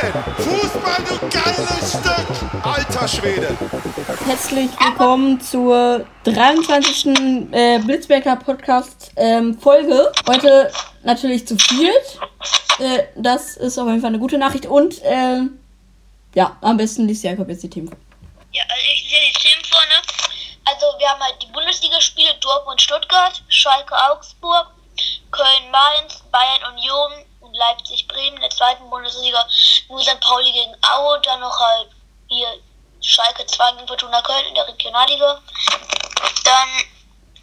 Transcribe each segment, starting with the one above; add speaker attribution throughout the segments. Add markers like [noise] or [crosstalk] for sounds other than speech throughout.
Speaker 1: Wahnsinn. Fußball, du geiles Stück. Alter Schwede.
Speaker 2: Herzlich willkommen zur 23. Äh, Blitzberger Podcast ähm, Folge. Heute natürlich zu viert. Äh, das ist auf jeden Fall eine gute Nachricht. Und ähm, ja, am besten liest Jakob jetzt die Themen. vor.
Speaker 3: Ja, also ich sehe die Themen vorne. Also wir haben halt die Bundesligaspiele Dortmund Stuttgart, Schalke Augsburg, Köln Mainz, Bayern Union, Leipzig Bremen in der zweiten Bundesliga, nur St. Pauli gegen Aue, dann noch halt hier Schalke 2 gegen Fortuna Köln in der Regionalliga. Dann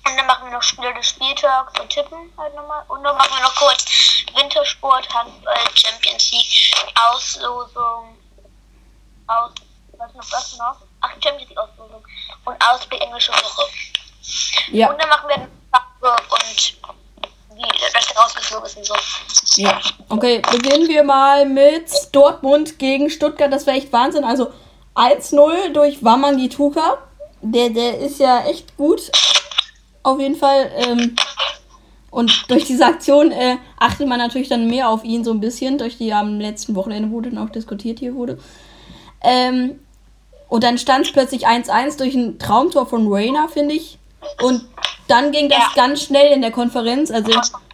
Speaker 3: und dann machen wir noch Spiele des Spieltags und tippen halt nochmal. Und dann machen wir noch kurz Wintersport, Handball, Champions League, Auslosung, aus, was noch, was noch? Ach, Champions League Auslosung und Ausblick englische Woche.
Speaker 2: Ja,
Speaker 3: Und dann machen wir eine Frage und das denn rausgeflogen ist und so.
Speaker 2: ja. Okay, beginnen wir mal mit Dortmund gegen Stuttgart. Das wäre echt Wahnsinn. Also 1-0 durch Wamangi Tuka. Der, der ist ja echt gut. Auf jeden Fall. Ähm, und durch diese Aktion äh, achtet man natürlich dann mehr auf ihn so ein bisschen, durch die am letzten Wochenende wurde dann auch diskutiert hier wurde. Ähm, und dann stand es plötzlich 1-1 durch ein Traumtor von Rayner, finde ich. Und dann ging das
Speaker 3: Ja.
Speaker 2: ganz schnell in der Konferenz. Also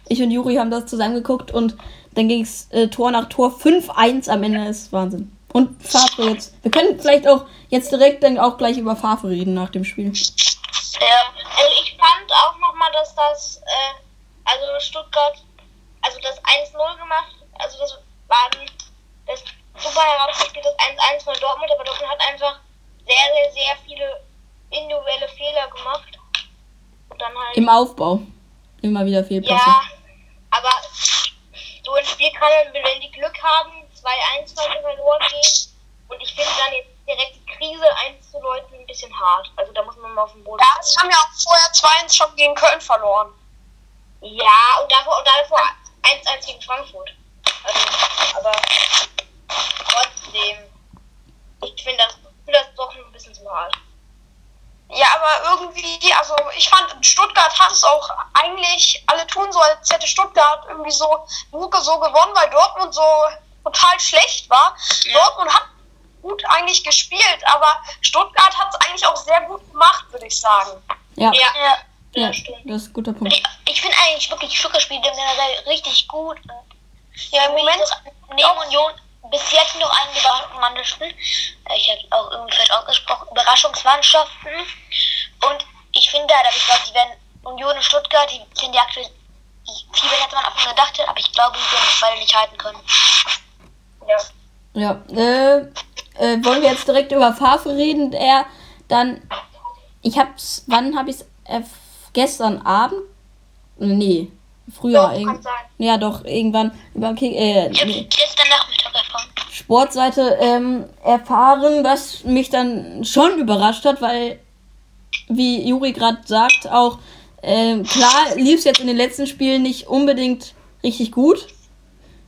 Speaker 2: ich und Juri haben das zusammengeguckt und dann ging es äh, Tor nach Tor 5-1 am Ende. Das ist Wahnsinn. Und Favre jetzt. Wir können vielleicht auch jetzt direkt dann auch gleich über Favre reden nach dem Spiel.
Speaker 3: Ja, also ich fand auch nochmal, dass das, äh, also Stuttgart, also das 1-0 gemacht, also das war ein- das super herausgespielt, das 1-1 von Dortmund, aber Dortmund hat einfach sehr, sehr, sehr viele individuelle Fehler gemacht. Und dann halt.
Speaker 2: Im Aufbau. Immer wieder Fehlpässe.
Speaker 3: Ja, aber so ein Spiel kann man, wenn die Glück haben, 2-1 weil sie verloren gehen. Und ich finde dann jetzt direkt die Krise einzuläuten ein bisschen hart. Also da muss man mal auf den Boden.
Speaker 4: Ja, sie haben ja auch vorher 2-1 schon gegen Köln verloren.
Speaker 3: Ja, und davor, und davor 1-1 gegen Frankfurt. Also, aber trotzdem. Ich finde das, find das doch ein bisschen zu hart.
Speaker 4: Ja, aber irgendwie, also ich fand, Stuttgart hat es auch eigentlich alle tun so, als hätte Stuttgart irgendwie so Luke so gewonnen, weil Dortmund so total schlecht war. Dortmund hat gut eigentlich gespielt, aber Stuttgart hat es eigentlich auch sehr gut gemacht, würde ich sagen.
Speaker 2: Ja,
Speaker 3: Ja, ja,
Speaker 2: ja,
Speaker 3: stimmt.
Speaker 2: das ist ein guter Punkt.
Speaker 3: Ich, ich finde eigentlich wirklich Stuttgart-Spiele generell richtig gut.
Speaker 4: Ja, im Moment,
Speaker 3: neben Union bis jetzt noch ein überraschendes Spiel. Äh, Ich habe auch irgendwie falsch ausgesprochen. Überraschungsmannschaften. Und ich finde, da ich glaube, die werden Union und Stuttgart, die sind ja aktuell viel besser, als man schon gedacht hat, aber ich glaube, die werden beide nicht halten können. Ja.
Speaker 2: Ja, äh, äh, wollen wir jetzt direkt über Favre reden? Er dann, ich hab's, wann hab ich's, äh, gestern Abend? Nee, früher
Speaker 4: Doch, kann sein.
Speaker 2: Ja, doch, irgendwann über Kick, äh,
Speaker 3: Ich
Speaker 2: nee,
Speaker 3: gestern Nachmittag erfahren.
Speaker 2: Sportseite ähm, erfahren, was mich dann schon überrascht hat, weil, wie Juri gerade sagt, auch, ähm, klar lief es jetzt in den letzten Spielen nicht unbedingt richtig gut.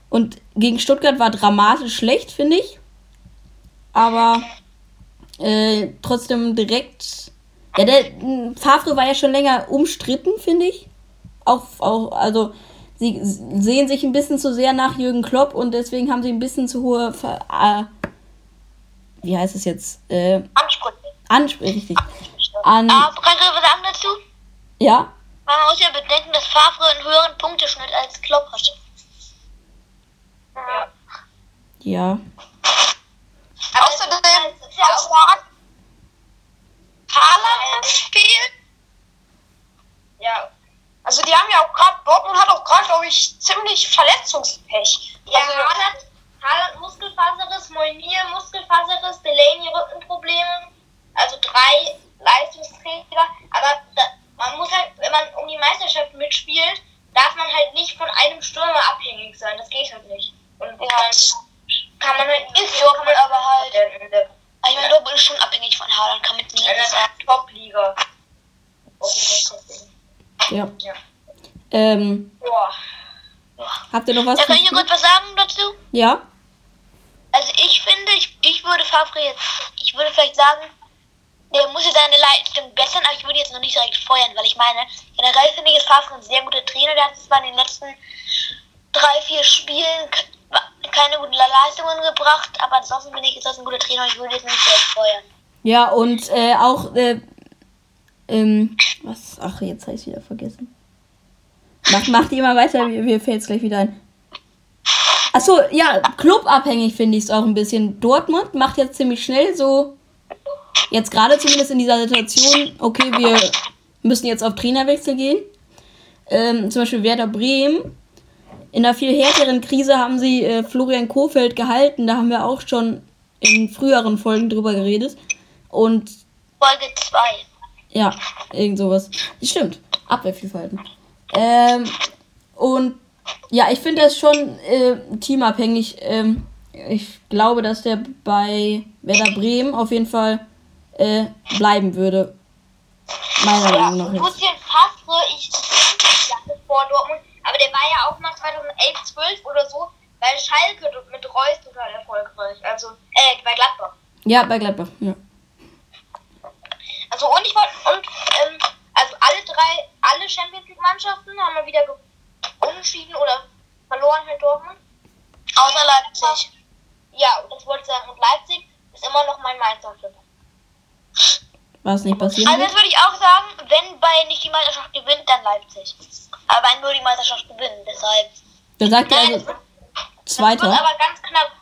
Speaker 2: Und gegen Stuttgart war dramatisch schlecht, finde ich. Aber äh, trotzdem direkt. Ja, der Favre war ja schon länger umstritten, finde ich. Auch, auch, also sie sehen sich ein bisschen zu sehr nach Jürgen Klopp und deswegen haben sie ein bisschen zu hohe Ver äh, wie heißt es jetzt? Äh,
Speaker 4: Ansprüche.
Speaker 2: Ansprüche, richtig. An,
Speaker 3: Aber kannst du was sagen dazu?
Speaker 2: ja,
Speaker 3: Man muss ja bedenken, dass Favre einen höheren Punkteschnitt als Klopp hat.
Speaker 4: Ja.
Speaker 2: ja.
Speaker 4: Außerdem, Haaland gespielt.
Speaker 3: Ja.
Speaker 4: Also die haben ja auch gerade, Dortmund hat auch gerade, glaube ich, ziemlich Verletzungspech.
Speaker 3: Ja,
Speaker 4: also,
Speaker 3: Haaland, Haaland Muskelfaserriss, Moinier Muskelfaserriss, Delaney Rückenprobleme. Also drei Leistungsträger. Aber da, man muss halt, wenn man um die Meisterschaft mitspielt, darf man halt nicht von einem Stürmer abhängig sein. Das geht halt nicht. Und dann
Speaker 4: kann man halt
Speaker 3: Ist Dortmund aber halt.
Speaker 4: in
Speaker 3: ich meine, Dortmund ist schon abhängig von Haaland, kann mit
Speaker 4: in
Speaker 3: mir nicht sagen.
Speaker 4: der Top-Liga. Auch Top-Liga.
Speaker 2: Ja. Ähm,
Speaker 4: Boah.
Speaker 2: habt ihr noch was?
Speaker 3: Ja, kann ich noch kurz was sagen dazu?
Speaker 2: Ja?
Speaker 3: Also ich finde, ich, ich würde Favre jetzt, ich würde vielleicht sagen, der muss ja seine Leistung bessern, aber ich würde jetzt noch nicht direkt feuern, weil ich meine, generell finde ich, ist Favre ein sehr guter Trainer, der hat zwar in den letzten drei, vier Spielen keine guten Leistungen gebracht, aber ansonsten finde ich, ist das ein guter Trainer und ich würde jetzt nicht direkt feuern.
Speaker 2: Ja, und äh, auch, äh, ähm, was? Ach, jetzt habe ich es wieder vergessen. Mach, macht ihr mal weiter, mir, mir fällt es gleich wieder ein. Achso, ja, clubabhängig finde ich es auch ein bisschen. Dortmund macht jetzt ziemlich schnell so, jetzt gerade zumindest in dieser Situation, okay, wir müssen jetzt auf Trainerwechsel gehen. Ähm, zum Beispiel Werder Bremen. In einer viel härteren Krise haben sie äh, Florian Kofeld gehalten. Da haben wir auch schon in früheren Folgen drüber geredet. Und
Speaker 3: Folge 2.
Speaker 2: ja, irgend sowas. Stimmt. Abwehrvielfalten. Ähm, und ja, ich finde das schon äh, teamabhängig. Ähm, ich glaube, dass der bei Werder Bremen auf jeden Fall äh, bleiben würde. Meiner Meinung nach jetzt.
Speaker 4: Lucien Favre, ich lange vor Dortmund, aber der war ja auch mal 2011, 12 oder so, weil Schalke mit Reus total erfolgreich. Also, äh, bei Gladbach.
Speaker 2: Ja, bei Gladbach. Ja.
Speaker 4: Also und ich wollte und ähm, also alle drei, alle Champions League Mannschaften haben mal wieder unentschieden oder verloren mit Dortmund.
Speaker 3: Außer Leipzig.
Speaker 4: Ja, und das wollte ich sagen. Und Leipzig ist immer noch mein Meistertipp.
Speaker 2: Was nicht passieren
Speaker 3: Also
Speaker 2: wird.
Speaker 3: das würde ich auch sagen, wenn Bayern nicht die Meisterschaft gewinnt, dann Leipzig. Aber Bayern nur die Meisterschaft gewinnen, deshalb.
Speaker 2: Dann sagt ihr also
Speaker 4: wird
Speaker 2: Zweiter.
Speaker 4: aber ganz knapp.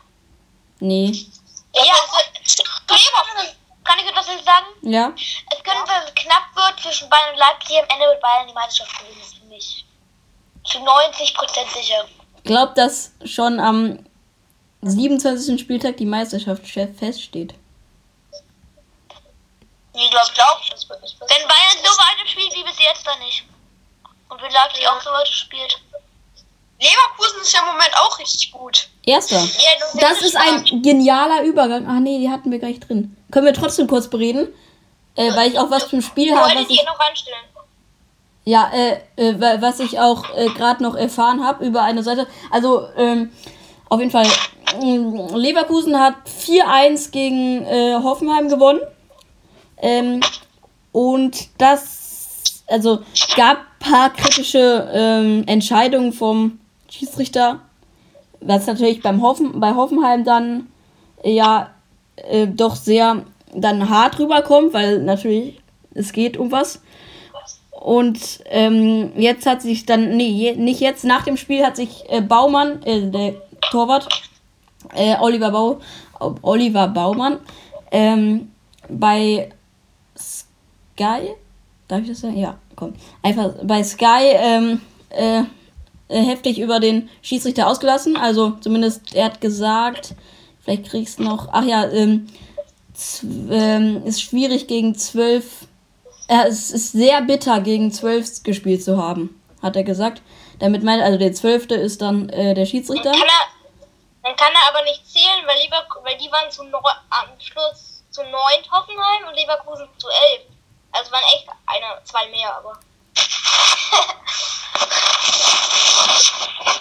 Speaker 2: Nee.
Speaker 3: Ja, also, kann ich etwas sagen?
Speaker 2: Ja.
Speaker 3: Es könnte, dass es knapp wird zwischen Bayern und Leipzig. Am Ende wird Bayern die Meisterschaft gewinnen, das ist für mich zu 90% sicher.
Speaker 2: Glaubt, dass schon am 27. Spieltag die Meisterschaft feststeht.
Speaker 3: Ich glaube, glaub, wenn Bayern so weiter spielt wie bis jetzt, dann nicht. Und wenn Leipzig auch so weiter spielt.
Speaker 4: Leverkusen ist ja im Moment auch richtig gut.
Speaker 2: Erster.
Speaker 4: Ja,
Speaker 2: Das ist ein genialer Übergang. Ach nee, die hatten wir gleich drin. Können wir trotzdem kurz bereden? Äh, weil ich auch was zum Spiel habe, was ich,
Speaker 4: noch anstellen?
Speaker 2: ja, äh, äh, wa- was ich auch äh, gerade noch erfahren habe über eine Seite. Also, ähm, auf jeden Fall, ähm, Leverkusen hat 4-1 gegen äh, Hoffenheim gewonnen. Ähm, und das, also, gab paar kritische ähm, Entscheidungen vom Schiedsrichter, was natürlich beim Hoffen, bei Hoffenheim dann ja äh, doch sehr dann hart rüberkommt, weil natürlich es geht um was. Und ähm, jetzt hat sich dann, nee, nicht jetzt, nach dem Spiel hat sich äh, Baumann, äh, der Torwart, äh, Oliver, Bau, Oliver Baumann, ähm, bei Sky, darf ich das sagen? Ja, komm. Einfach bei Sky ähm, äh, äh, heftig über den Schiedsrichter ausgelassen. Also zumindest er hat gesagt, vielleicht kriegst du noch, ach ja, ähm, ähm, ist schwierig gegen zwölf, äh, es ist sehr bitter gegen zwölf gespielt zu haben, hat er gesagt. Damit meint, also der zwölfte ist dann äh, der Schiedsrichter.
Speaker 4: Kann er, dann kann er aber nicht zählen, weil, Lever weil die waren zu neu, am Schluss zu neun Hoffenheim und Leverkusen zu elf. Also waren echt einer, zwei mehr, aber. [laughs]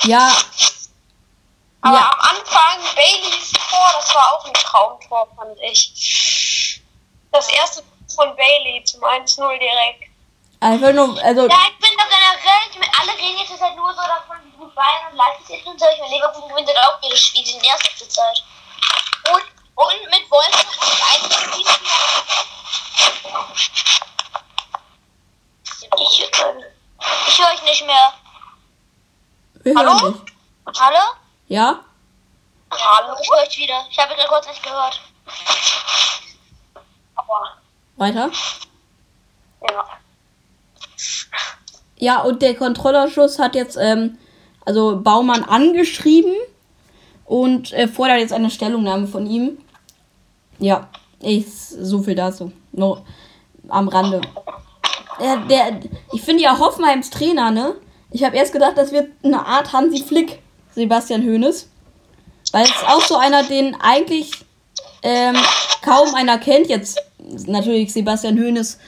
Speaker 2: Ja,
Speaker 4: Aber
Speaker 2: Ja.
Speaker 4: am Anfang Baileys Tor, das war auch ein Traumtor, fand ich. Das erste von Bailey zum 1-0 direkt.
Speaker 2: einfach nur, also
Speaker 3: Ja, ich bin doch generell, ich meine, alle reden jetzt halt nur so davon, wie gut Bayern und Leipzig sind. Ich meine, Leverkusen gewinnt halt auch jedes Spiel, die sind erst zur Zeit.
Speaker 4: Und, und mit Wolfsburg und einzigen Team.
Speaker 3: Ich, ich höre euch nicht mehr.
Speaker 2: wir
Speaker 4: Hallo?
Speaker 3: Hallo?
Speaker 2: Ja?
Speaker 4: Hallo?
Speaker 3: Ich höre euch wieder. Ich habe gerade kurz nicht gehört.
Speaker 4: Aber,
Speaker 2: Weiter?
Speaker 4: ja.
Speaker 2: Ja, und der Kontrollausschuss hat jetzt ähm, also Baumann angeschrieben und äh, fordert jetzt eine Stellungnahme von ihm. Ja, ich, so viel dazu. Nur am Rande. Der, der, ich finde ja Hoffenheims Trainer, ne? Ich habe erst gedacht, das wird eine Art Hansi Flick, Sebastian Hoeneß. Weil es ist auch so einer, den eigentlich ähm, kaum einer kennt. Jetzt natürlich Sebastian Hoeneß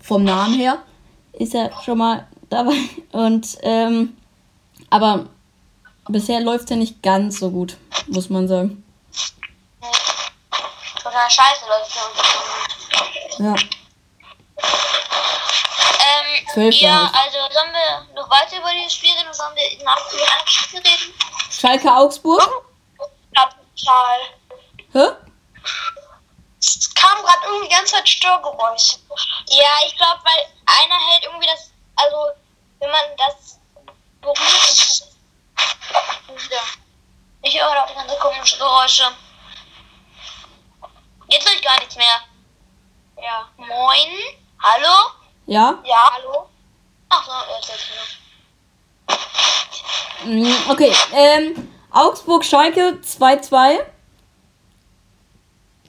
Speaker 2: vom Namen her ist ja schon mal dabei. Und ähm, aber bisher läuft es ja nicht ganz so gut, muss man sagen.
Speaker 3: Total scheiße läuft uns.
Speaker 2: Ja.
Speaker 3: Ähm,
Speaker 2: Zwölf
Speaker 3: ja,
Speaker 2: war
Speaker 3: also sollen wir noch weiter über dieses Spiel reden oder sollen wir nach dem Anschluss reden?
Speaker 2: Schalke Augsburg?
Speaker 4: Total.
Speaker 2: Hä?
Speaker 4: Es kam gerade irgendwie die ganze Zeit Störgeräusche.
Speaker 3: Ja, ich glaube, weil einer hält irgendwie das, also wenn man das berührt, ich höre auch die ganze komischen Geräusche. Jetzt höre ich gar nichts mehr. Ja. Moin. Hallo?
Speaker 2: Ja?
Speaker 4: Ja.
Speaker 3: Hallo? Ach so, jetzt ist es wieder.
Speaker 2: Okay. Ähm, Augsburg Schalke 2-2.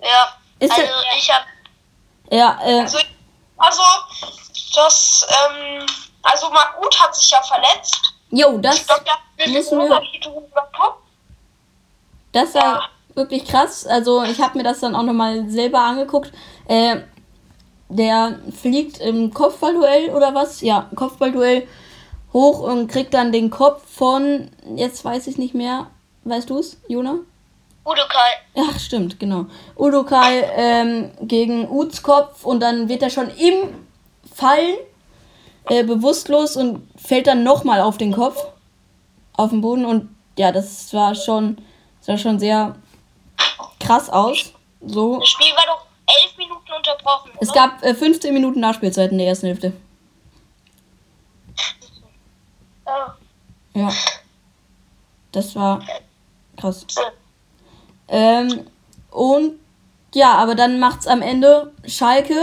Speaker 3: Ja.
Speaker 2: Ist
Speaker 3: also
Speaker 2: der-
Speaker 3: ich habe
Speaker 2: Ja, äh,
Speaker 4: Also, also das, ähm, also Margut hat sich ja verletzt.
Speaker 2: jo, das, müssen wir- das war wirklich krass. Also ich habe mir das dann auch nochmal selber angeguckt. Äh, der fliegt im Kopfballduell oder was? Ja, Kopfballduell hoch und kriegt dann den Kopf von, jetzt weiß ich nicht mehr, weißt du es, Jona?
Speaker 3: Udo Kai.
Speaker 2: Ach, stimmt, genau. Udokai ähm, gegen Uts Kopf und dann wird er schon im Fallen äh, bewusstlos und fällt dann nochmal auf den Kopf, auf den Boden und ja, das war schon, das sah schon sehr krass aus. So.
Speaker 3: Das Spiel war doch elf Minuten unterbrochen.
Speaker 2: Es
Speaker 3: oder?
Speaker 2: gab äh, 15 Minuten Nachspielzeit in der ersten Hälfte.
Speaker 3: Ja.
Speaker 2: Ja. Das war krass. Ähm, und ja, aber dann macht's am Ende Schalke.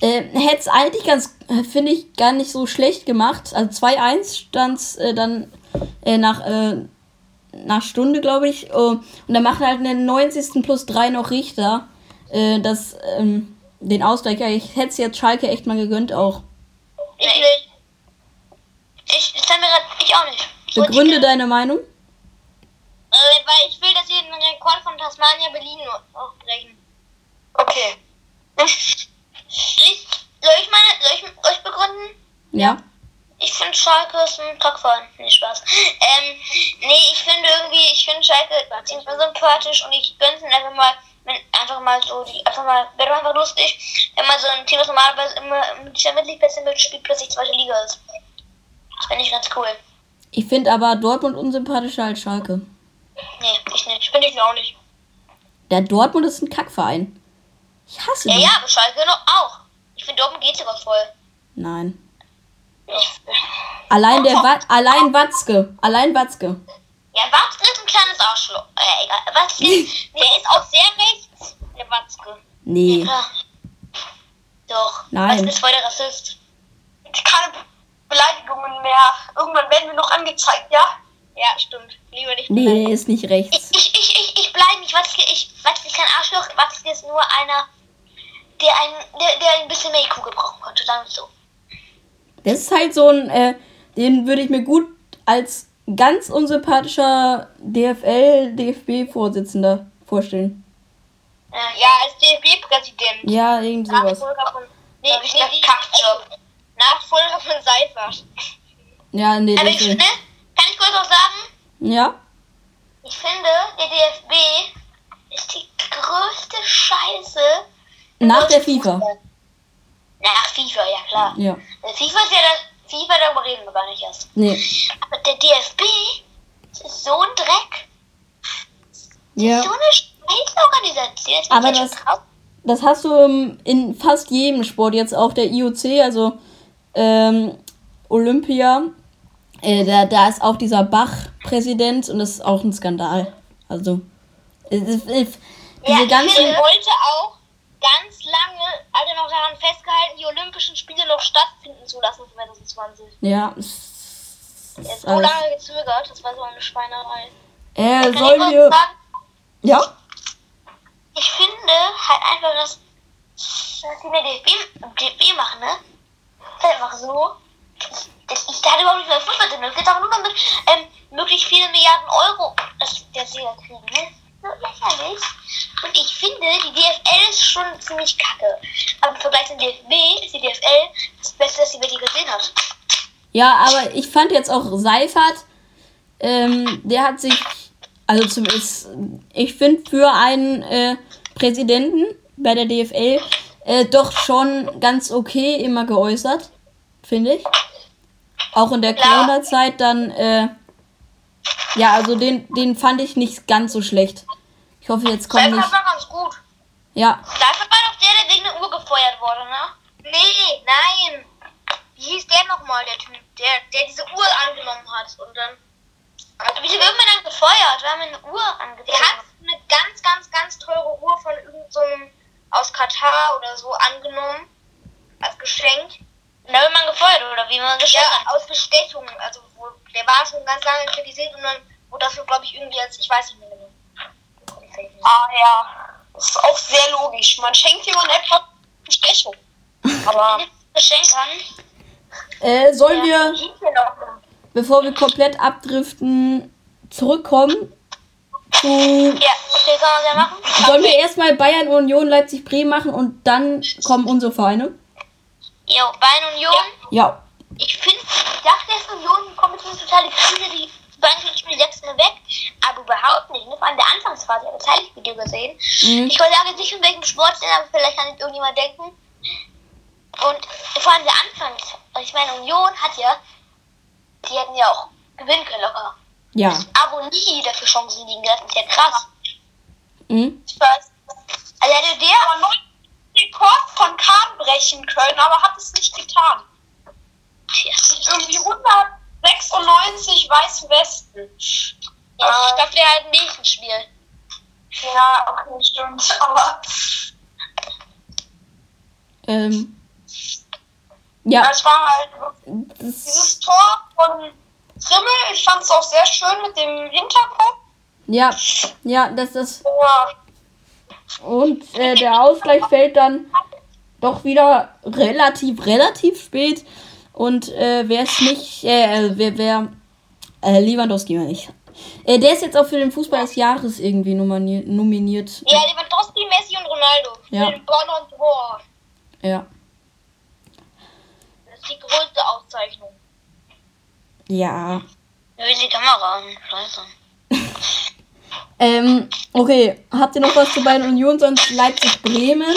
Speaker 2: Äh, Hätte es eigentlich ganz, äh, finde ich, gar nicht so schlecht gemacht. Also 2-1 stand's äh, dann äh, nach, äh, nach Stunde, glaube ich. Oh, und dann macht halt in den 90. plus 3 noch Richter äh, das, ähm, den Ausgleich. Ja, ich hätte es jetzt Schalke echt mal gegönnt auch.
Speaker 3: Ich nicht. Ich, das wir grad, ich auch nicht. Ich
Speaker 2: Begründe deine Meinung.
Speaker 3: Äh, weil ich will, dass wir den Rekord von Tasmania Berlin auch brechen.
Speaker 4: Okay.
Speaker 3: Ich, soll ich meine, soll ich euch begründen?
Speaker 2: Ja.
Speaker 3: Ich finde Schalke ist ein Kackverein. Nee, Spaß. Ähm, nee, ich finde irgendwie, ich finde Schalke ziemlich sympathisch und ich gönn's ihnen einfach mal, einfach mal so, die, einfach mal, wäre doch einfach lustig, wenn mal so ein Team, das normalerweise immer im Champions League Plätze mitspielt, plötzlich zweite Liga ist. Das finde ich ganz cool.
Speaker 2: Ich finde aber Dortmund unsympathischer als Schalke.
Speaker 3: Nee, ich nicht.
Speaker 4: Finde ich auch nicht.
Speaker 2: Der Dortmund ist ein Kackverein. Ich hasse
Speaker 3: Ja,
Speaker 2: die.
Speaker 3: ja, aber Schalke auch. Ich finde, Dortmund geht sogar voll.
Speaker 2: Nein.
Speaker 3: Ich,
Speaker 2: Allein der Wa allein Watzke. Allein Watzke.
Speaker 3: Ja, Watzke ist ein kleines Arschloch. Äh, egal. Watzke, [laughs] der ist auch sehr rechts. Der Watzke.
Speaker 2: Nee.
Speaker 3: Ja. Doch.
Speaker 2: Nein.
Speaker 3: Watzke ist voll der Rassist.
Speaker 4: Keine Beleidigungen mehr. Irgendwann werden wir noch angezeigt, ja?
Speaker 3: Ja, stimmt. Lieber nicht.
Speaker 2: Nee, der ist nicht
Speaker 3: Ich,
Speaker 2: rechts.
Speaker 3: ich, ich, ich, ich bleibe nicht. Watzke, ich, Watzke ist kein Arschloch. Watzke ist nur einer, der ein, der, der ein bisschen mehr IQ gebrauchen konnte. Sagen wir so.
Speaker 2: Das ist halt so ein, äh, den würde ich mir gut als ganz unsympathischer DFL, DFB-Vorsitzender vorstellen.
Speaker 3: Äh, ja, als DFB-Präsident.
Speaker 2: Ja, irgend sowas.
Speaker 3: Nachfolger von. Nee,
Speaker 4: Ja,
Speaker 3: nee, nee, Nachfolger von Seifert.
Speaker 2: Ja, nee,
Speaker 3: Aber ich finde, kann ich kurz auch sagen,
Speaker 2: Ja?
Speaker 3: ich finde, der DFB ist die größte Scheiße.
Speaker 2: Nach der FIFA.
Speaker 3: Fußball. Nach FIFA, ja klar.
Speaker 2: Ja.
Speaker 3: Der FIFA ist ja das, FIFA, darüber reden wir gar nicht erst.
Speaker 2: Nee.
Speaker 3: Aber der DFB ist so ein Dreck.
Speaker 2: Ja.
Speaker 3: So eine Scheißorganisation.
Speaker 2: Aber
Speaker 3: ich
Speaker 2: das-. Das hast du ähm, in fast jedem Sport, jetzt auch der IOC, also ähm, Olympia. Äh, da, da ist auch dieser Bach-Präsident und das ist auch ein Skandal. Also, es ist, es,
Speaker 3: Ja,
Speaker 2: diese
Speaker 3: ich
Speaker 2: ganzen.
Speaker 3: finde, wollte auch ganz lange, also noch daran festgehalten, die Olympischen Spiele noch stattfinden zu lassen 2020.
Speaker 2: Ja, es
Speaker 3: Er ist
Speaker 2: ist
Speaker 3: so lange gezögert, das war so eine Schweinerei.
Speaker 2: Er
Speaker 3: ich
Speaker 2: soll hier.
Speaker 3: sagen?
Speaker 2: Ja?
Speaker 3: Ich finde halt einfach, dass, dass die der DFB, DFB machen, ne? Ist einfach so, Das, ich hatte überhaupt nicht mehr Fußball drin. Es geht auch nur damit, ähm, möglichst viele Milliarden Euro das der Sieger kriegen. Ne? So lächerlich. Und ich finde, die DFL ist schon ziemlich kacke. Aber im Vergleich zum DFB ist die DFL das Beste, das die Welt je gesehen hat.
Speaker 2: Ja, aber ich fand jetzt auch Seifert, ähm, der hat sich, also zumindest, ich finde für einen äh, Präsidenten bei der DFL äh, doch schon ganz okay immer geäußert, finde ich. Auch in der Corona-Zeit dann, äh, ja, also den, den fand ich nicht ganz so schlecht. Ich hoffe, jetzt kommt nicht.
Speaker 4: Seifert war ganz gut.
Speaker 2: Ja,
Speaker 3: Dafür war doch der, der wegen der Uhr gefeuert wurde, ne? Nee, nein. Wie hieß der nochmal, der Typ, der, der diese Uhr angenommen hat und dann. Also, wieso wird man dann gefeuert? Wir haben eine Uhr angenommen.
Speaker 4: Der hat eine ganz, ganz, ganz teure Uhr von irgendeinem so aus Katar oder so angenommen. Als Geschenk.
Speaker 3: Und dann wird man gefeuert, oder wie man
Speaker 4: Ja,
Speaker 3: geschenkt hat.
Speaker 4: aus Bestechung. Also, wo, der war schon ganz lange kritisiert und dann wurde dafür, glaube ich, irgendwie als, ich weiß nicht mehr. Ah, ja. Das ist auch sehr logisch. Man schenkt jemandem etwas Bestechung. Aber. [laughs]
Speaker 3: Geschenk an.
Speaker 2: äh, sollen wir, bevor wir komplett abdriften, zurückkommen zu
Speaker 3: Ja, okay, kann man machen.
Speaker 2: Sollen wir erstmal Bayern, Union, Leipzig, Bremen machen und dann kommen unsere Vereine?
Speaker 3: Jo, Bayern Union.
Speaker 2: Ja.
Speaker 3: Ich finde, ich dachte erst, Union kommt jetzt total die Krise, die Spanisch Spiel 6 weg, aber überhaupt nicht. Nur vor allem der Anfangsphase, ich habe das Heiligvideo gesehen.
Speaker 2: Mhm.
Speaker 3: Ich wollte aber nicht, in welchem Sport denn, aber vielleicht kann jetzt irgendjemand denken. Und vor allem der Anfangs, ich meine, Union hat ja, die hätten ja auch gewinnen können locker.
Speaker 2: Ja.
Speaker 3: Aber nie dafür Chancen liegen lassen, ist ja krass.
Speaker 2: Mhm.
Speaker 4: Spaß.
Speaker 3: Also hätte der
Speaker 4: aber Rekord von Kahn brechen können, aber hat es nicht getan.
Speaker 3: Ja.
Speaker 4: Irgendwie 100 96 Weißen Weißwesten.
Speaker 3: Äh, das wäre halt ein Mädchenspiel.
Speaker 4: Ja, okay, stimmt, aber.
Speaker 2: Ähm. Ja.
Speaker 4: Das war halt. Dieses Tor von Trimmel. ich fand es auch sehr schön mit dem Hinterkopf.
Speaker 2: Ja, ja, das ist.
Speaker 4: Ja.
Speaker 2: Und äh, der Ausgleich fällt dann doch wieder relativ, relativ spät. Und äh, wer es nicht, äh, wer, wer, äh, Lewandowski meine ich. Äh, der ist jetzt auch für den Fußball des Jahres irgendwie nominiert. nominiert.
Speaker 3: Ja, Lewandowski, Messi und Ronaldo.
Speaker 2: Ja.
Speaker 3: Für den Ballon d'Or.
Speaker 2: Ja.
Speaker 3: Das ist die größte Auszeichnung.
Speaker 2: Ja.
Speaker 3: Ja, wie die Kamera an. Scheiße. [laughs]
Speaker 2: Ähm, okay. Habt ihr noch was zu Bayern Union, sonst Leipzig Bremen?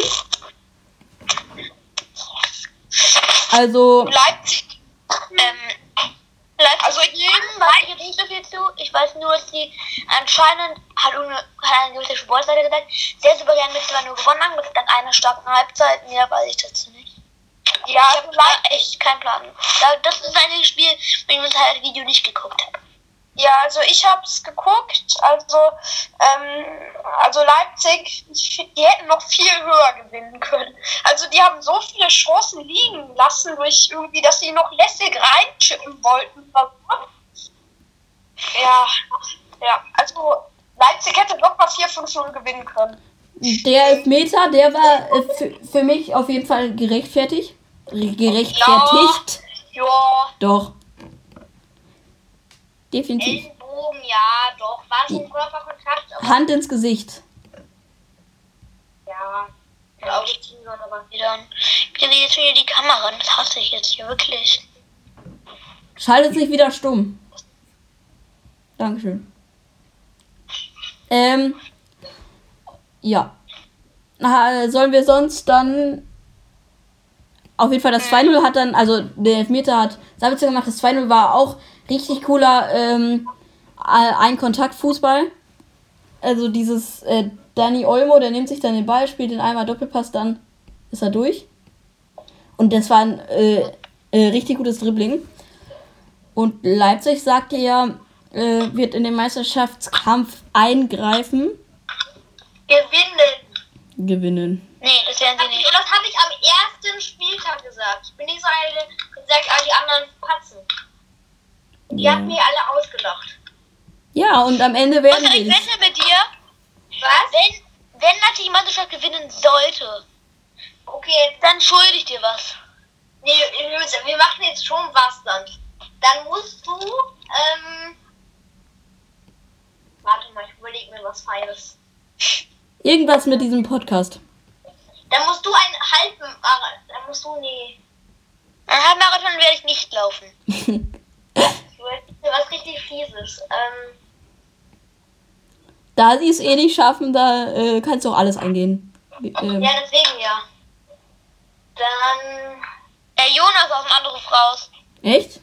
Speaker 2: Also,
Speaker 4: Leipzig.
Speaker 3: Ähm, Leipzig
Speaker 4: Also
Speaker 3: Bremen weiß ich jetzt nicht so viel zu. Ich weiß nur, dass die anscheinend, hat, eine, hat eine gewisse Sportseite gesagt, sehr souverän mit 2-0 gewonnen haben, mit dann einer starken Halbzeit. Mehr weiß ich dazu nicht.
Speaker 4: Ja,
Speaker 3: Ich habe echt keinen Plan. Da- Das ist das einzige Spiel, wenn ich das halt Video nicht geguckt habe.
Speaker 4: Ja, also ich habe es geguckt. Also, ähm, also Leipzig, die hätten noch viel höher gewinnen können. Also die haben so viele Chancen liegen lassen durch irgendwie, dass sie noch lässig reinchippen wollten. Ja, ja. Also Leipzig hätte locker 4-5-0 gewinnen können.
Speaker 2: der Elfmeter, der war äh, für, für mich auf jeden Fall gerechtfertigt. Gerechtfertigt.
Speaker 4: Ja,
Speaker 2: Doch. Definitiv.
Speaker 3: Ellenbogen, ja, doch. War schon Körperkontakt,
Speaker 2: Hand ins Gesicht.
Speaker 4: ja.
Speaker 3: ziehen sollen, aber wieder. Bitte die Kamera, das hasse ich jetzt hier wirklich.
Speaker 2: Schaltet sich wieder stumm. Dankeschön. Ähm. Ja. Na, sollen wir sonst dann. Auf jeden Fall das 2-0 hat dann, also der Elfmeter hat Sabitzer gemacht, das 2-0 war auch richtig cooler ähm, Ein-Kontakt-Fußball. Also dieses äh, Dani Olmo, der nimmt sich dann den Ball, spielt den einmal Doppelpass, dann ist er durch. Und das war ein äh, äh, richtig gutes Dribbling. Und Leipzig sagte ja, äh, wird in den Meisterschaftskampf eingreifen,
Speaker 3: Gewinnen.
Speaker 2: gewinnen.
Speaker 3: Nee, das werden sie nicht. Und das habe ich am ersten Spieltag gesagt. Ich bin nicht so eine, die gesagt, ah, die anderen patzen. Die
Speaker 2: Ja.
Speaker 3: haben mir alle ausgelacht.
Speaker 2: ja, und am Ende werden
Speaker 3: Und
Speaker 2: sie
Speaker 3: ich wette mit dir, was? Wenn, wenn die Meisterschaft gewinnen sollte, okay, dann schulde ich dir was. Nee, wir- wir machen jetzt schon was dann. Dann musst du, ähm. Warte mal, ich überlege mir was Feines.
Speaker 2: Irgendwas mit diesem Podcast.
Speaker 3: Dann musst du einen Halbmarathon. Dann musst du, nee. Einen Halbmarathon werde ich nicht laufen. [laughs] was richtig Fieses. Ähm.
Speaker 2: Da sie es eh nicht schaffen, da äh, kannst du auch alles eingehen. Ähm,
Speaker 3: Ja, deswegen ja. Dann. Der Jonas aus dem Anruf raus.
Speaker 2: echt?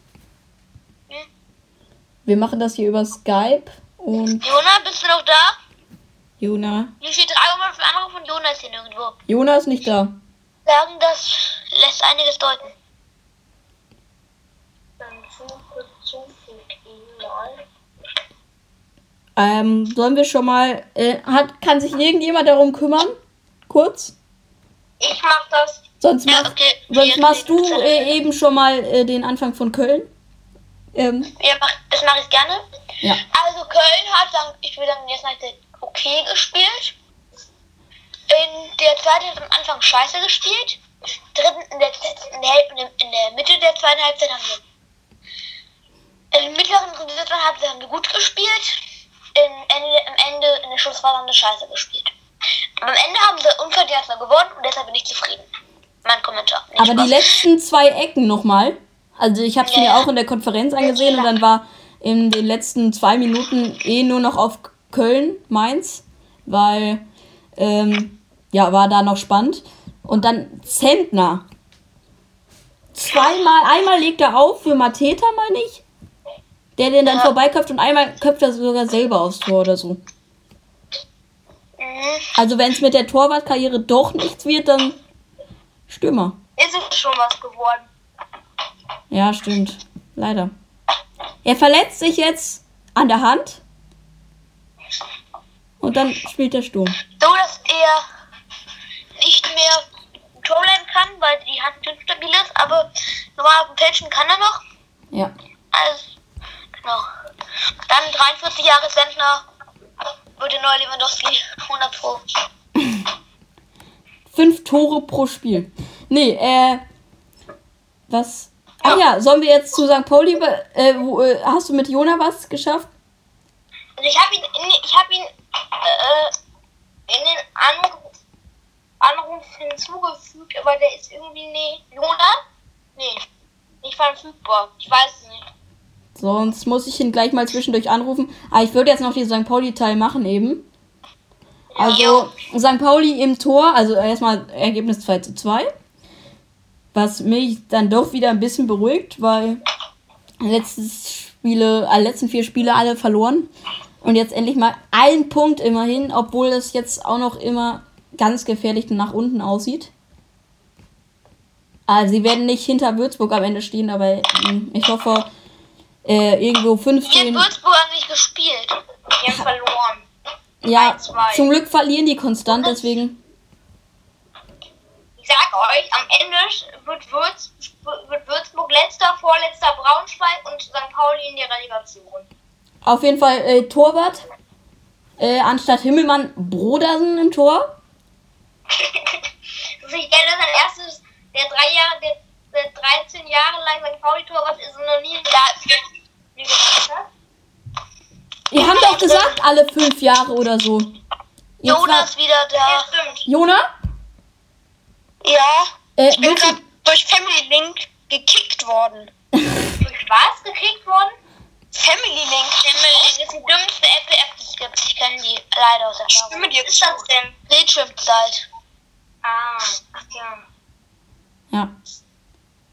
Speaker 3: Hm.
Speaker 2: Wir machen das hier über Skype und
Speaker 3: Jona, bist du noch da?
Speaker 2: Jona.
Speaker 3: Hier steht dreimal für Anruf und Jonas hier nirgendwo.
Speaker 2: Jona ist nicht da.
Speaker 3: Sagen, das lässt einiges deuten. Dann suche, zufüg ihn mal.
Speaker 2: Ähm, sollen wir schon mal. Äh, hat, kann sich irgendjemand darum kümmern? Kurz?
Speaker 3: Ich mach das.
Speaker 2: Sonst,
Speaker 3: Ja,
Speaker 2: mach,
Speaker 3: okay.
Speaker 2: sonst machst du äh, eben schon mal äh, den Anfang von Köln. Ähm,
Speaker 3: Ja, mach, das mache ich gerne.
Speaker 2: ja.
Speaker 3: Also Köln hat dann, ich will sagen, jetzt Halbzeit okay gespielt. In der zweiten hat am Anfang scheiße gespielt. Dritten, in der, in der, in der, in der Mitte der zweiten Halbzeit haben wir im mittleren und dritten Halbzeit haben wir gut gespielt. Im Ende, am Ende in der Schlussphase scheiße gespielt. Aber am Ende haben sie unverdient gewonnen und deshalb bin ich zufrieden. Mein Kommentar. Nicht
Speaker 2: Aber die
Speaker 3: Spaß.
Speaker 2: letzten zwei Ecken nochmal. Also ich habe es
Speaker 3: Ja,
Speaker 2: mir
Speaker 3: ja.
Speaker 2: auch in der Konferenz angesehen und dann war in den letzten zwei Minuten eh nur noch auf Köln, Mainz, weil ähm, ja, war da noch spannend. Und dann Zentner. Zweimal, einmal legt er auf für Mateta, meine ich. Der den dann
Speaker 3: Ja.
Speaker 2: vorbeiköpft und einmal köpft er sogar selber aufs Tor oder so.
Speaker 3: Mhm.
Speaker 2: Also wenn es mit der Torwartkarriere doch nichts wird, dann Stürmer.
Speaker 3: Ist es schon was geworden.
Speaker 2: Ja, stimmt. Leider. Er verletzt sich jetzt an der Hand. Und dann spielt der Sturm.
Speaker 3: so, dass er nicht mehr Tor bleiben kann, weil die Hand instabil ist, aber normal auf dem Fälschen kann er noch.
Speaker 2: Ja.
Speaker 3: Also, genau. Dann 43 Jahre Sentner wird der neue Lewandowski 100 Pro. [laughs]
Speaker 2: Fünf Tore pro Spiel. Nee, äh. Was? Ach ja, sollen wir jetzt zu St. Pauli. Äh, wo, äh, hast du mit Jona was geschafft?
Speaker 3: Also ich habe ihn, in, ich habe ihn äh, in den Anruf, Anruf hinzugefügt, aber der ist irgendwie nee. Jona? Nee, nicht verfügbar. Ich weiß es nicht.
Speaker 2: Sonst muss ich ihn gleich mal zwischendurch anrufen. Aber ich würde jetzt noch die St. Pauli-Teil machen eben. Also St. Pauli im Tor, also erstmal Ergebnis 2 zu 2. Was mich dann doch wieder ein bisschen beruhigt, weil letztes Spiele, äh, letzten vier Spiele alle verloren. Und jetzt endlich mal ein Punkt immerhin, obwohl es jetzt auch noch immer ganz gefährlich nach unten aussieht. Also sie werden nicht hinter Würzburg am Ende stehen, aber ähm, ich hoffe, äh, irgendwo
Speaker 3: Wir in
Speaker 2: 15.
Speaker 3: Würzburg haben nicht gespielt. Wir haben verloren.
Speaker 2: Ja,
Speaker 3: 2-2.
Speaker 2: zum Glück verlieren die konstant, deswegen.
Speaker 3: Ich sag euch, am Ende wird, Würz, wird Würzburg letzter, vorletzter Braunschweig und St. Pauli in der Relegation.
Speaker 2: Auf jeden Fall äh, Torwart. Äh, anstatt Himmelmann Brodersen im Tor. [laughs]
Speaker 3: Also ich kenne sein erstes, der drei Jahre, der, der 13 Jahre lang St. Pauli Torwart ist und noch nie ein Jahr hat.
Speaker 2: Wir haben doch gesagt, alle fünf Jahre oder so. Jetzt
Speaker 3: Jonas
Speaker 2: war,
Speaker 3: wieder da. Ja, stimmt.
Speaker 2: Jona?
Speaker 4: Ja,
Speaker 2: Äh,
Speaker 4: ich bin gerade durch Family Link gekickt worden.
Speaker 3: Durch was gekriegt worden?
Speaker 4: Family Link.
Speaker 3: Himmel, das ist die dümmste Apple-App, die es gibt. Ich kenne die leider aus Erfahrung.
Speaker 4: Stimme dir
Speaker 3: Was ist das denn? Bildschirmzeit. Ah, ach ja.
Speaker 2: ja.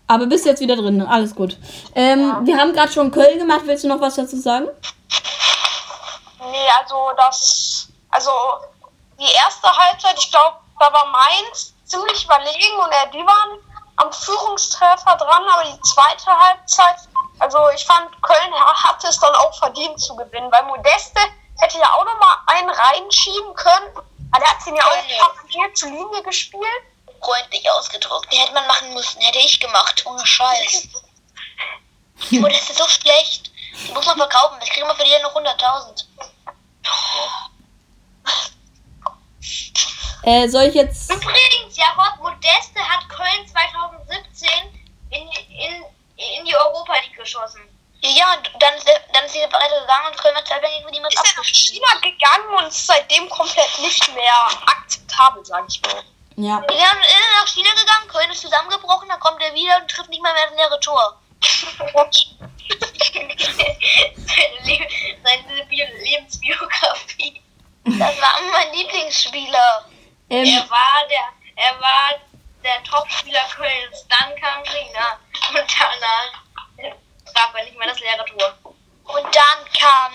Speaker 2: Aber bist jetzt wieder drin, alles gut. Ähm, Wir haben gerade schon Köln gemacht. Willst du noch was dazu sagen?
Speaker 4: Nee, also das, also die erste Halbzeit, ich glaube, da war Mainz ziemlich überlegen und äh, die waren am Führungstreffer dran, aber die zweite Halbzeit, also ich fand, Köln ha- hatte es dann auch verdient zu gewinnen, weil Modeste hätte ja auch noch mal einen reinschieben können, aber der hat ihn ja
Speaker 3: Ja.
Speaker 4: auch hier zur Linie gespielt.
Speaker 3: Freundlich ausgedrückt. Den hätte man machen müssen. Hätte ich gemacht. Ohne Scheiß. Die Modeste ist so schlecht. Die muss man verkaufen. Ich kriege mal für die noch 100.000.
Speaker 2: Äh, soll ich jetzt.
Speaker 3: Übrigens, Jakob, Modeste hat Köln 2017 in, in, in die Europa League geschossen. Ja, und dann ist, dann ist sie weitergegangen und Köln hat zwei Bänke mit ihm
Speaker 4: Ist er nach China gegangen und ist seitdem komplett nicht mehr akzeptabel, sag ich mal.
Speaker 2: Ja.
Speaker 3: Wir sind nach China gegangen, Köln ist zusammengebrochen, dann kommt er wieder und trifft nicht mal mehr das leere Tor. seine, Le seine Bio Lebensbiografie. Das war mein Lieblingsspieler.
Speaker 2: Ähm,
Speaker 3: Er war der, er war der Topspieler Kölns. Dann kam China und danach traf er nicht mehr das leere Tor. Und dann kam,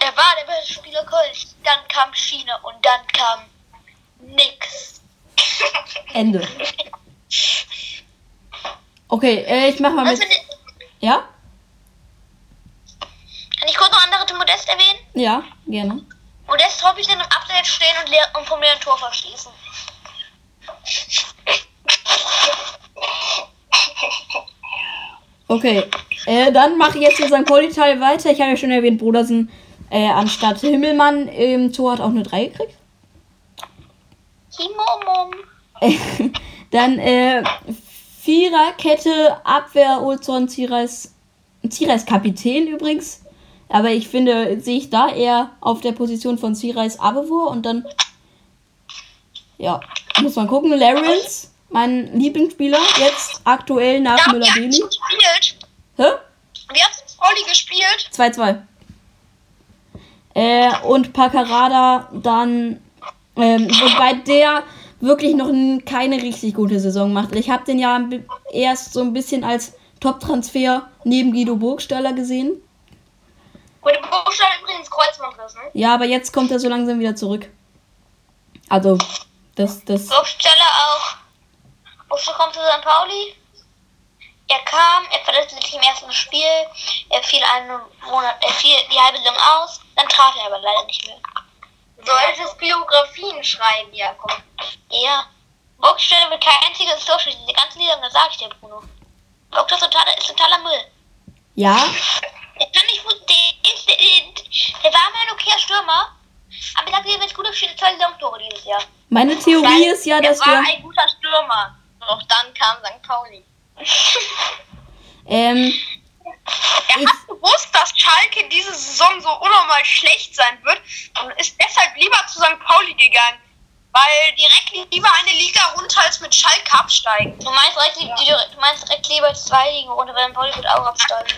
Speaker 3: er war der beste Spieler Kölns. Dann kam China und dann kam nix.
Speaker 2: Ende. Okay, äh, ich mach mal mit.
Speaker 3: mit,
Speaker 2: Ja?
Speaker 3: kann ich kurz noch andere Modest erwähnen?
Speaker 2: Ja, gerne.
Speaker 3: Modest Hobbys dann im Abseits stehen und, leer, und vom leeren Tor verschießen.
Speaker 2: Okay, äh, dann mache ich jetzt den St. Pauli-Teil weiter. Ich habe ja schon erwähnt, Brodersen äh, anstatt Himmelmann im Tor hat auch eine 3 gekriegt. [laughs] Dann äh, Viererkette, Abwehr, Olson, Ziereis. Ziereis Kapitän übrigens. Aber ich finde, sehe ich da eher auf der Position von Ziereis Abevor und dann. Ja, muss man gucken. Lawrence, mein Lieblingsspieler, jetzt aktuell nach
Speaker 4: Ja,
Speaker 2: Müller-Deli.
Speaker 4: hat gespielt?
Speaker 2: Hä?
Speaker 4: Wie hat Pauli gespielt?
Speaker 2: 2-2. Äh, und Paccarada dann, ähm, wobei der wirklich noch keine richtig gute Saison macht. Ich habe den ja erst so ein bisschen als Top-Transfer neben Guido Burgstaller gesehen.
Speaker 3: Im Buchstaben übrigens Kreuzbandriss, ne?
Speaker 2: Ja, aber jetzt kommt er so langsam wieder zurück. Also, das, das,
Speaker 3: Burgstaller auch. Buchstaller kommt zu St. Pauli. Er kam, er verletzte sich im ersten Spiel. Er fiel einen Monat, er fiel die halbe Saison aus. Dann traf er aber leider nicht mehr. Solltest Biografien schreiben, Jakob. Ja. Burgstaller wird kein einziges Tor schießen. Die ganze Liga, das sag ich dir, Bruno. Burgstaller ist totaler, ist totaler Müll.
Speaker 2: ja,
Speaker 3: Der kann nicht gut. Der, ist, der, der war mal ein okayer Stürmer. Aber ich sag dir, wenn es gut steht zwei Saisontore dieses Jahr.
Speaker 2: meine Theorie ist ja, dass
Speaker 3: er war ein guter Stürmer. Doch dann kam St. Pauli.
Speaker 2: ähm,
Speaker 4: Er
Speaker 2: Ich-
Speaker 4: hat gewusst, dass Schalke diese Saison so unnormal schlecht sein wird und ist deshalb lieber zu St. Pauli gegangen. Weil direkt lieber eine Liga runter als mit Schalke absteigen.
Speaker 3: Du meinst direkt, die- du meinst direkt lieber zwei Ligen runter, weil St. Pauli wird auch absteigen.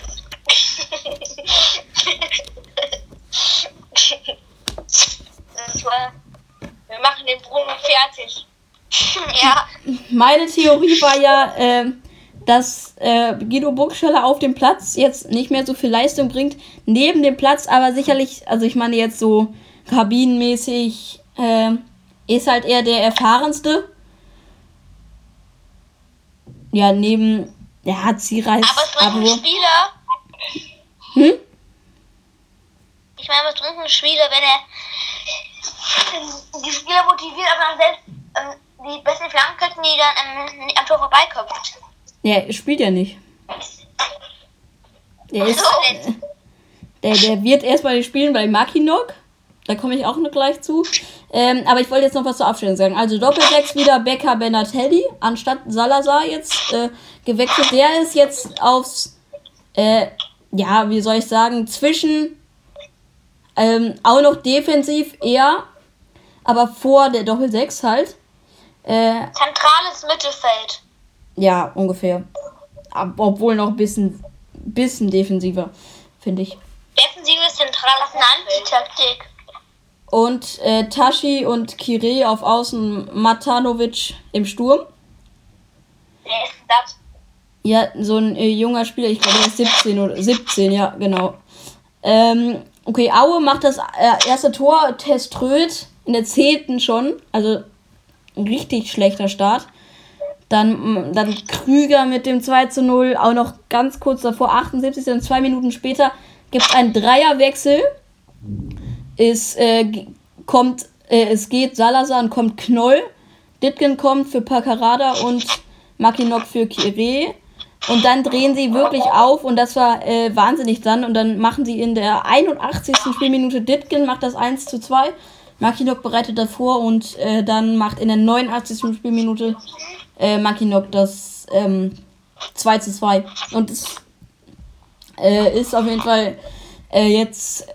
Speaker 3: das war, wir machen den Bruno fertig. [laughs] ja.
Speaker 2: meine Theorie war ja, ähm, dass äh, Guido Burgstaller auf dem Platz jetzt nicht mehr so viel Leistung bringt, neben dem Platz, aber sicherlich, also ich meine jetzt so kabinenmäßig, äh, ist halt eher der erfahrenste. Ja, neben, der hat Ziereis,
Speaker 3: Aber es bringt. Spieler.
Speaker 2: Hm?
Speaker 3: Ich meine, was bringt ein Spieler, wenn er die Spieler motiviert, aber dann selbst ähm, die besten Flanken, die dann ähm, am Tor vorbeiköpft.
Speaker 2: Der spielt ja nicht. Der ist, äh, der, der wird erstmal nicht spielen bei Makinok. Da komme ich auch noch gleich zu. Ähm, aber ich wollte jetzt noch was zur Abstellung sagen. Also Doppelsechs wieder Becker Benatelli, anstatt Salazar jetzt äh, gewechselt. Der ist jetzt aufs, äh, ja, wie soll ich sagen, zwischen ähm, auch noch defensiv eher, aber vor der Doppelsechs halt. Äh,
Speaker 3: Zentrales Mittelfeld.
Speaker 2: Ja, ungefähr. Ab, obwohl noch ein bisschen, bisschen defensiver, finde ich.
Speaker 3: Defensives zentrales Antitaktik.
Speaker 2: Und äh, Tashi und Kire auf Außen, Matanovic im Sturm.
Speaker 3: Wer ist das?
Speaker 2: Ja, so ein äh, junger Spieler, ich glaube, der ist 17 oder 17, ja, genau. Ähm, okay, Aue macht das äh, erste Tor, Teströd in der 10. schon, also ein richtig schlechter Start. Dann, mm, dann Krüger mit dem 2 zu 0, auch noch ganz kurz davor, 78, dann zwei Minuten später gibt es einen Dreierwechsel. Es äh, kommt, äh, es geht Salazar und kommt Knoll. Ditgen kommt für Paccarada und Makinok für Kire. Und dann drehen sie wirklich auf und das war äh, wahnsinnig dann. Und dann machen sie in der 81. Spielminute Ditgen, macht das 1 zu 2. Makinok bereitet davor und äh, dann macht in der 89. Spielminute äh, Makinok das ähm, 2 zu 2. Und es äh, ist auf jeden Fall äh, jetzt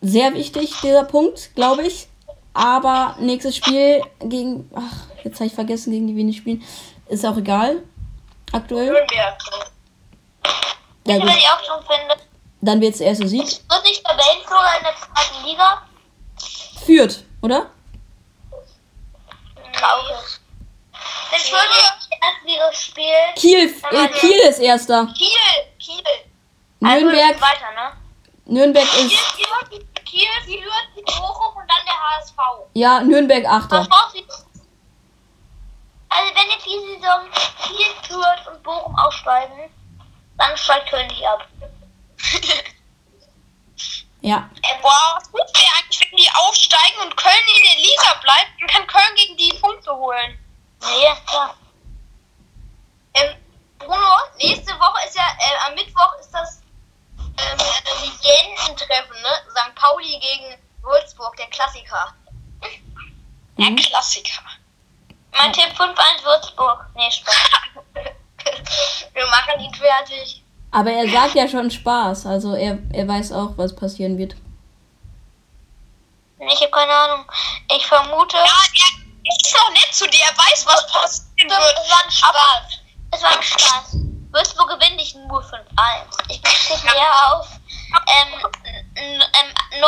Speaker 2: sehr wichtig, dieser Punkt, glaube ich. Aber nächstes Spiel gegen. Ach, jetzt habe ich vergessen, gegen die Wien spielen. Ist auch egal. Aktuell.
Speaker 5: Nürnberg.
Speaker 2: Ja, gut.
Speaker 3: ich auch schon finde.
Speaker 2: Dann wird es erste Sieg.
Speaker 3: Wird nicht Tabellenführer in der zweiten Liga?
Speaker 2: Führt, oder?
Speaker 3: Traurig. Fürth die erste Liga spielt.
Speaker 2: Kiel, äh, Kiel ist erster.
Speaker 5: Kiel, Kiel.
Speaker 3: Also
Speaker 2: Nürnberg,
Speaker 3: ist weiter, ne?
Speaker 2: Nürnberg
Speaker 5: Kiel,
Speaker 2: ist.
Speaker 5: Kiel, Kiel, Kiel, Bochum und dann der HSV.
Speaker 2: Ja, Nürnberg achter.
Speaker 3: Was braucht sie? Also wenn jetzt diese Saison Kiel, Fürth und Bochum aufsteigen, dann steigt Köln nicht ab. [laughs]
Speaker 2: Ja.
Speaker 5: Äh, boah, was gut wäre eigentlich, wenn die aufsteigen und Köln in der Liga bleibt, dann kann Köln gegen die Punkte holen.
Speaker 3: Nee, ist klar.
Speaker 5: Ähm, Bruno, nächste Woche ist ja, äh, am Mittwoch ist das ähm, Legendentreffen, ne? St. Pauli gegen Würzburg, der Klassiker. Der Klassiker.
Speaker 3: Mein Tipp 5-1 Würzburg. Nee, Spaß. [laughs]
Speaker 5: Wir machen ihn fertig.
Speaker 2: Aber er sagt ja schon Spaß. Also er, er weiß auch, was passieren wird.
Speaker 3: Ich habe keine Ahnung. Ich vermute.
Speaker 5: Ja, er ist noch nett zu dir, er weiß, was passieren wird.
Speaker 3: Es war ein Spaß. Es war ein Spaß. Würzburg gewinnt nicht nur 5-1. Ich bin eher auf ähm, n- n- ähm, 9-0.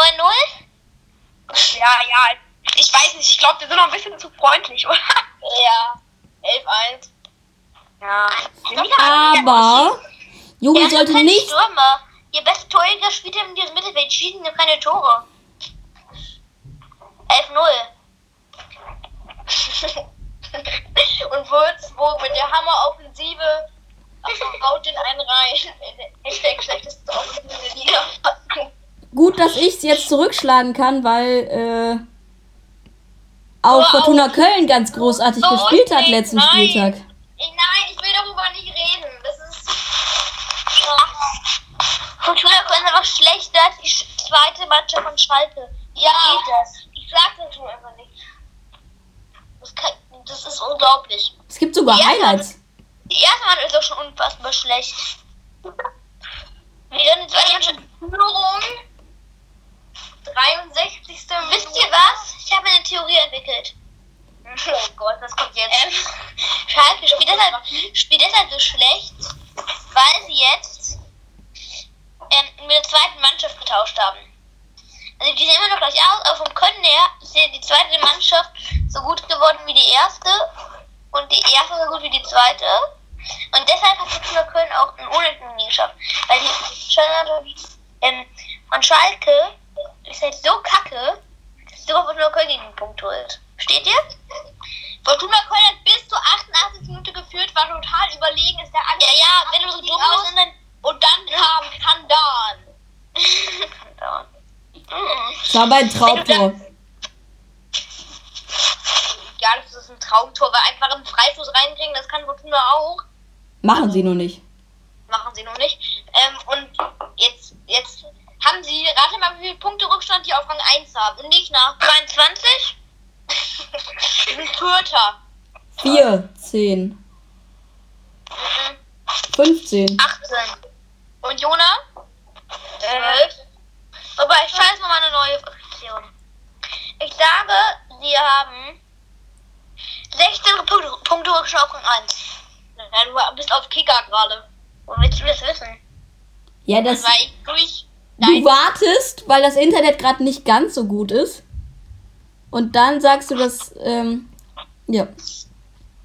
Speaker 5: Ja, ja, ich weiß nicht, ich glaube, wir sind noch ein bisschen zu freundlich, [laughs] oder? Ja, 11-1. Ja.
Speaker 2: Aber Juri
Speaker 3: Er ist
Speaker 2: sollte nicht.
Speaker 3: Stürmer. Ihr bester Torjäger spielt in diesem Mittelfeld. Schießen ja keine Tore. 11-0. [laughs]
Speaker 5: Und Würzburg mit der Hammer-Offensive haut den einen rein. Hashtag schlechteste Offensive der Liga.
Speaker 2: Gut, dass ich es jetzt zurückschlagen kann, weil äh, auch
Speaker 5: Aber
Speaker 2: Fortuna
Speaker 5: auch-
Speaker 2: Köln ganz großartig
Speaker 5: so
Speaker 2: gespielt hat letzten
Speaker 5: nein.
Speaker 2: Spieltag.
Speaker 5: Ich, nein, ich will darüber nicht reden. Das ist.
Speaker 3: Fortuna Köln ist einfach schlechter als die zweite Mannschaft von Schalke. Wie
Speaker 5: Ja.
Speaker 3: geht das?
Speaker 5: Ich sag das nur einfach nicht. Das, ist unglaublich.
Speaker 2: Es gibt sogar
Speaker 3: Ja,
Speaker 2: Highlights.
Speaker 3: Die erste Mannschaft ist doch schon unfassbar schlecht. Dann die zweite?
Speaker 5: Führung. 63.
Speaker 3: Wisst ihr was? Ich habe eine Theorie entwickelt.
Speaker 5: Oh Gott, das kommt jetzt.
Speaker 3: Ähm, [laughs] Schalke spielt deshalb, spielt deshalb so schlecht, weil sie jetzt ähm, mit der zweiten Mannschaft getauscht haben. Also die sehen immer noch gleich aus, aber vom Können her ist ja die zweite Mannschaft so gut geworden wie die erste und die erste so gut wie die zweite. Und deshalb hat Fortuna Köln auch einen Unentschieden geschafft. Weil die Schalke, ähm, von Schalke ist halt so kacke, dass sogar Fortuna Köln gegen den Punkt holt. Versteht ihr?
Speaker 5: Fortuna Köln hat bis zur 88. Minute geführt, war total überlegen, ist der alles
Speaker 3: Ja, ja, wenn du so dumm bist und dann
Speaker 5: Und dann kam Kandan. [laughs]
Speaker 2: Das war mein Traumtor.
Speaker 5: Ja, das ist ein Traumtor, weil einfach einen Freistoß reinkriegen, das kann Fortuna auch.
Speaker 2: Machen sie noch nicht.
Speaker 5: Machen sie noch nicht. Ähm, und jetzt, jetzt haben sie, rate mal, wie viele Punkte Rückstand die auf Rang 1 haben. Und nicht nach
Speaker 3: 22?
Speaker 5: die sind Vierter.
Speaker 2: 4, 10,
Speaker 5: Mhm.
Speaker 2: 15.
Speaker 3: 18.
Speaker 5: Und Jona?
Speaker 3: Zwölf. Wobei, ich scheiße mal eine neue Option. Ich sage, sie haben 16 Punkte, Punkte auf Rang 1.
Speaker 5: Ja, du bist auf Kicker gerade.
Speaker 3: Wo willst du das wissen?
Speaker 2: Ja, das.
Speaker 5: Weil ich durch.
Speaker 2: Du wartest, weil das Internet gerade nicht ganz so gut ist. Und dann sagst du das. Ähm, ja.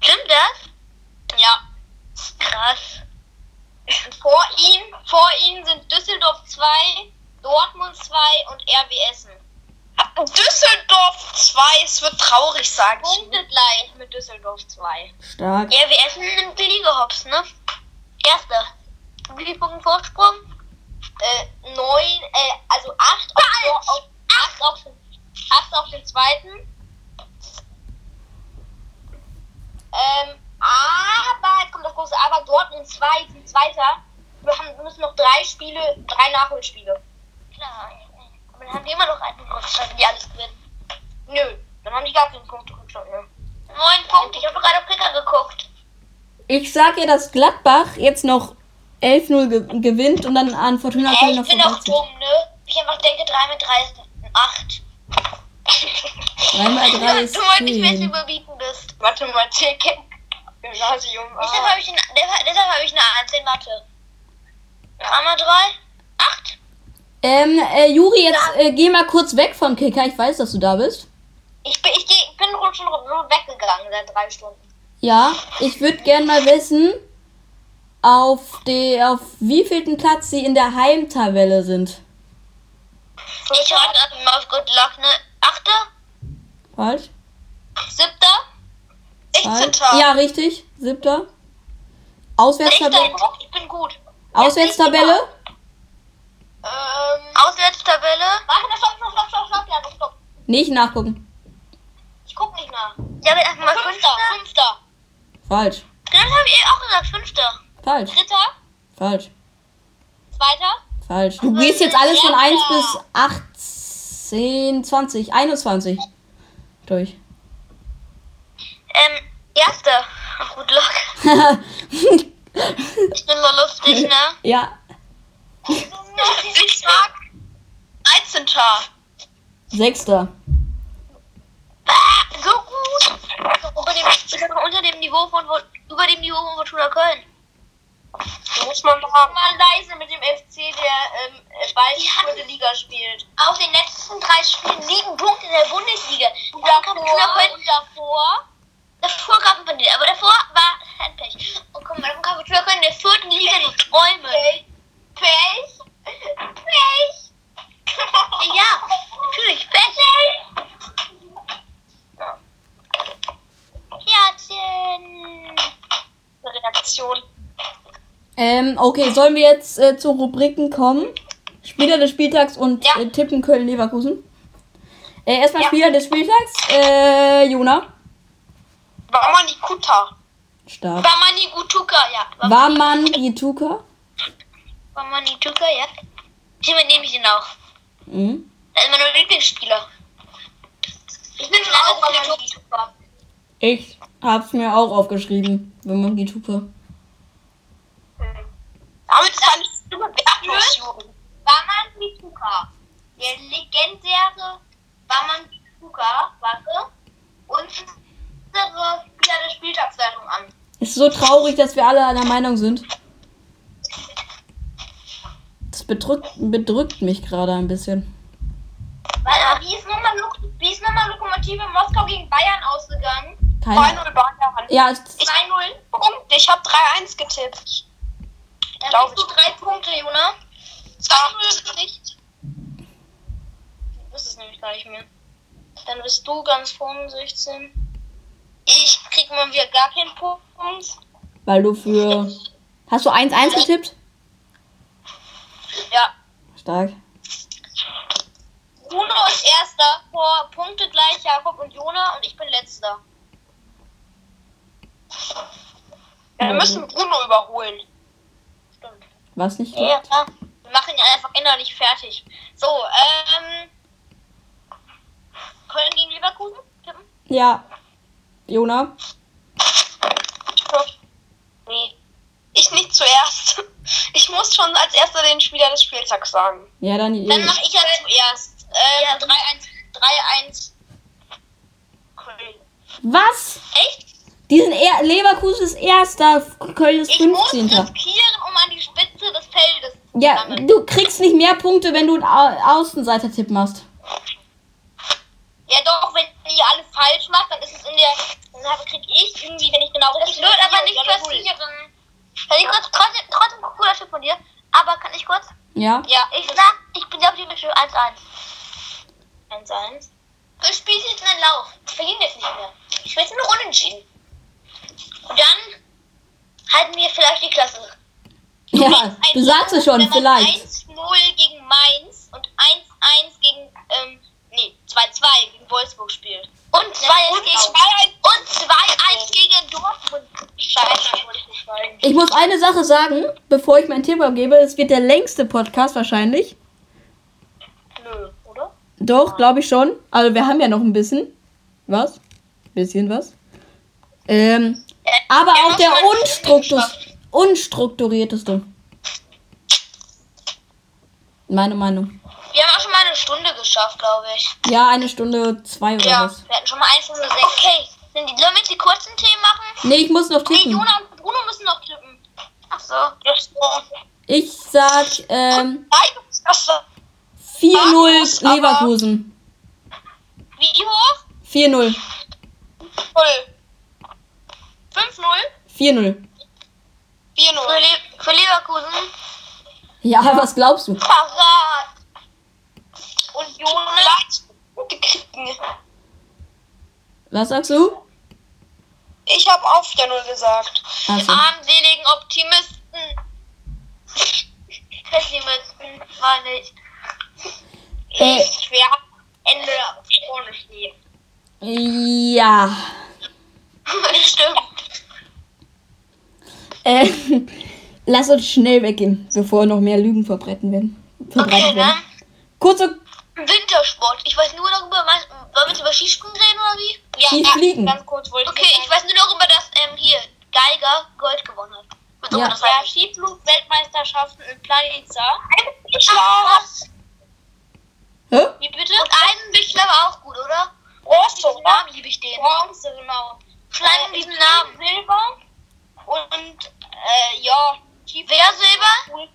Speaker 3: Stimmt das?
Speaker 5: Ja.
Speaker 3: Krass.
Speaker 5: Vor ihm, vor ihnen sind Düsseldorf 2, Dortmund 2 und RW Essen. Düsseldorf 2, es wird traurig, sag ich. Punkte gleich mit Düsseldorf 2.
Speaker 2: Stark.
Speaker 3: Ja, wir essen nimmt die Liga hops, ne? Erster. Wie viel Punkte Vorsprung?
Speaker 5: Äh, 9, äh, also 8 auf, auf, 8 auf, 8 auf den zweiten. Ähm, aber, jetzt kommt das große Aber, Dortmund 2 sind Zweiter. Wir, haben, müssen noch drei Spiele, drei Nachholspiele.
Speaker 3: Klar. Aber dann haben die immer noch einen Rückstand, wenn die alles gewinnen.
Speaker 5: Nö, dann haben die gar keinen Punkt Rückstand mehr.
Speaker 3: Neun Punkte. Ich habe gerade auf Kicker geguckt.
Speaker 2: ich sag ja, dass Gladbach jetzt noch 11-0 ge gewinnt und dann an Fortuna Köln
Speaker 3: ich
Speaker 2: noch
Speaker 3: bin auch dumm, ne? Ich einfach denke, 3 mit 3 ist 8.
Speaker 2: 3 mal [laughs] 3 ist
Speaker 3: du heute nicht mehr
Speaker 2: 10.
Speaker 3: überbieten bist.
Speaker 4: Mathematik. Gymnasium.
Speaker 3: Deshalb
Speaker 4: Ah.
Speaker 3: habe ich, ein- deshalb deshalb hab ich eine 1 in Mathe. 3 mal 3? 8?
Speaker 2: Ähm, äh, Juri, jetzt äh, geh mal kurz weg von Kicker. Ich weiß, dass du da bist.
Speaker 3: Ich bin, ich, geh, ich bin schon schon weggegangen seit 3 Stunden.
Speaker 2: Ja, ich würde gern mal wissen, auf, die, auf wievielten Platz sie in der Heimtabelle sind.
Speaker 3: Ich einfach mal auf Good Luck, ne? 8.
Speaker 2: Falsch?
Speaker 3: 7.
Speaker 4: 16.
Speaker 2: Ja, richtig. Siebter.
Speaker 3: 6.
Speaker 2: Auswärtstabelle.
Speaker 3: Ich bin gut.
Speaker 2: Auswärtstabelle.
Speaker 4: Ähm,
Speaker 3: Auswärtstabelle. Warte, stopp, stopp, stopp, stopp, stopp, ja, stopp.
Speaker 2: Nicht nachgucken.
Speaker 3: Ich guck nicht nach. Ja, aber einfach mal Fünfter. Fünfter.
Speaker 2: Falsch.
Speaker 3: Das habe ich auch gesagt, Fünfter.
Speaker 2: Falsch.
Speaker 3: Dritter.
Speaker 2: Falsch.
Speaker 3: Zweiter.
Speaker 2: Falsch. Du gehst jetzt alles von 1 bis 18, 20, 21 durch.
Speaker 3: Ähm, Erster. Ach, gut Luck. [laughs] Ich bin so lustig, ne?
Speaker 2: ja,
Speaker 4: ich sag 13.
Speaker 2: Sechster.
Speaker 3: So gut. Unter dem, mal, unter dem Niveau von, über dem Niveau von Fortuna Köln.
Speaker 4: Muss man sagen.
Speaker 3: Mal leise mit dem FC, der ähm, bald die vierte Liga spielt. Aus den letzten drei Spielen liegen Punkte in der Bundesliga. Und davor, und davor, davor gab es nicht, aber davor war halt Pech. Und guck mal, dann kann Fortuna Köln in der vierten Liga nur träumen. Pech? Pech? ja, natürlich, Pech. Herzchen.
Speaker 4: Reaktion.
Speaker 2: Ähm, okay, sollen wir jetzt äh, zu Rubriken kommen? Spieler des Spieltags und
Speaker 3: Ja.
Speaker 2: äh, Tippen Köln-Leverkusen. Äh, erstmal Spieler des Spieltags. Äh, Jona.
Speaker 4: War man die Kuta.
Speaker 2: Stark.
Speaker 3: Wamani Gutuka, ja.
Speaker 2: Warman Jituka.
Speaker 3: Wamani Gutuka, ja. Hiermit nehme ich ihn auch.
Speaker 2: Mhm.
Speaker 3: Das ist mein Lieblingsspieler. Ich bin schon auch Wamani Gutuka.
Speaker 2: Ich hab's mir auch aufgeschrieben. Warman Jituka.
Speaker 4: Damit kann ich wertlos, Juri.
Speaker 3: Wamani Gutuka. Der legendäre Wamani Gutuka, warte, unsere Spieler der Spieltagswertung an.
Speaker 2: Ist so traurig, dass wir alle einer Meinung sind. Das bedrückt, bedrückt mich gerade ein bisschen.
Speaker 3: Weil, wie ist nochmal Lok wie ist nochmal Lokomotive Moskau gegen Bayern ausgegangen?
Speaker 2: Keine
Speaker 4: 2-0 Bayern.
Speaker 2: Ja, es-
Speaker 3: 2-0.
Speaker 4: Punkt. Ich habe 3-1 getippt.
Speaker 3: Dann
Speaker 4: Glaub
Speaker 3: kriegst du
Speaker 4: ich.
Speaker 3: drei Punkte, Jona. 2-0 ist nicht. Du bist es nämlich gar nicht mehr. Dann bist du ganz vorne 16. Ich krieg mal wieder gar keinen Punkt.
Speaker 2: weil du für. Hast du 1-1 getippt?
Speaker 3: Ja.
Speaker 2: Stark.
Speaker 3: Bruno ist erster vor Punkte gleich Jakob und Jona und ich bin letzter.
Speaker 4: Ja, wir müssen Bruno überholen.
Speaker 3: Stimmt.
Speaker 2: Was nicht?
Speaker 3: Ja, klar. Wir machen ihn einfach innerlich fertig. So, ähm. Köln gegen Leverkusen?
Speaker 2: Ja. Jona.
Speaker 3: Nee.
Speaker 4: Ich nicht zuerst. Ich muss schon als erster den Spieler des Spieltags sagen.
Speaker 2: Ja, dann.
Speaker 3: Dann mache ich ja zuerst. Ähm, 3-1. 3-1. Köln.
Speaker 2: Was?
Speaker 3: Echt?
Speaker 2: Die sind eher. Leverkusen ist erster, Köln ist
Speaker 3: Ich muss
Speaker 2: 15.
Speaker 3: riskieren, um an die Spitze des Feldes zu
Speaker 2: Ja,
Speaker 3: kommen.
Speaker 2: du kriegst nicht mehr Punkte, wenn du einen Au Außenseiter-Tipp machst.
Speaker 3: Ja doch, wenn ihr alle falsch macht, dann ist es in der. Dann krieg ich irgendwie, wenn ich genau Das wird aber nicht passieren. Kann ich kurz, trotzdem, trotzdem ein cooler Tipp von dir. Aber kann ich kurz?
Speaker 2: Ja?
Speaker 3: Ja, ich sag, ich bin optimistisch für 1-1. 1-1. Das Spiel ist jetzt in den Lauf. Wir verlieren jetzt nicht mehr. Ich will jetzt nur unentschieden. Und dann halten wir vielleicht die Klasse.
Speaker 2: Ja,
Speaker 3: Ein
Speaker 2: du sagst es schon, vielleicht.
Speaker 3: 1-0 gegen Mainz und 1-1 gegen, ähm, nee, 2-2 gegen Wolfsburg spielt. Und 2-1 gegen, und 2-1 gegen Dortmund. Scheiße, ich
Speaker 2: muss eine Sache sagen, bevor ich meinen Tipp abgebe. Es wird der längste Podcast wahrscheinlich.
Speaker 3: Nö, oder?
Speaker 2: Doch, glaube ich schon. Also wir haben ja noch ein bisschen. Was? Bisschen was. Ähm, Aber
Speaker 3: Wir haben
Speaker 2: auch der unstruktur unstrukturierteste. Meine Meinung.
Speaker 3: Wir haben auch schon mal eine Stunde geschafft, glaube ich.
Speaker 2: Ja, eine Stunde zwei oder
Speaker 3: Ja,
Speaker 2: was.
Speaker 3: wir hatten schon mal eine Stunde sechs. Okay, sind die, sollen wir jetzt die kurzen Themen machen?
Speaker 2: Nee, ich muss noch
Speaker 3: Nee,
Speaker 2: tippen.
Speaker 3: Jona und Bruno müssen noch tippen. Ach so. Ach so.
Speaker 2: Ich sag ähm,
Speaker 4: Nein, das war
Speaker 2: 4-0
Speaker 4: aber-
Speaker 2: Leverkusen.
Speaker 3: Wie hoch?
Speaker 2: 4-0.
Speaker 4: voll.
Speaker 3: 5-0?
Speaker 2: 4-0.
Speaker 4: 4-0.
Speaker 3: Für, Le für Leverkusen.
Speaker 2: Ja, was glaubst du?
Speaker 3: Parat. Und Jona?
Speaker 4: Gute kriegen.
Speaker 2: Was sagst du?
Speaker 4: Ich habe auf der Null gesagt.
Speaker 2: Also,
Speaker 3: armseligen Optimisten. [laughs] Pessimisten, meine ich.
Speaker 2: äh,
Speaker 3: Wir haben Ende vorne stehen.
Speaker 2: ja. [laughs]
Speaker 3: Stimmt.
Speaker 2: Äh, lass uns schnell weggehen, bevor noch mehr Lügen verbreiten werden. Verbreitet
Speaker 3: Okay,
Speaker 2: werden. Kurze
Speaker 3: Wintersport. Ich weiß nur darüber, wollen wir jetzt über Skispringen reden oder wie?
Speaker 2: Skifliegen.
Speaker 4: Ganz kurz wollte
Speaker 3: Okay, ich weiß nur darüber, dass ähm, hier Geiger Gold gewonnen hat. Was auch
Speaker 2: Ja.
Speaker 3: das heißt. Skiflug-Weltmeisterschaften in Planica.
Speaker 4: Schlaf.
Speaker 2: Hä?
Speaker 3: Wie bitte? Und Eisenbichler war auch gut, oder?
Speaker 4: Bronze,
Speaker 3: Diesen Namen liebe ich den.
Speaker 4: Bronze, genau.
Speaker 3: Schleim diesen Namen. Silber und äh, ja, Wer Silber?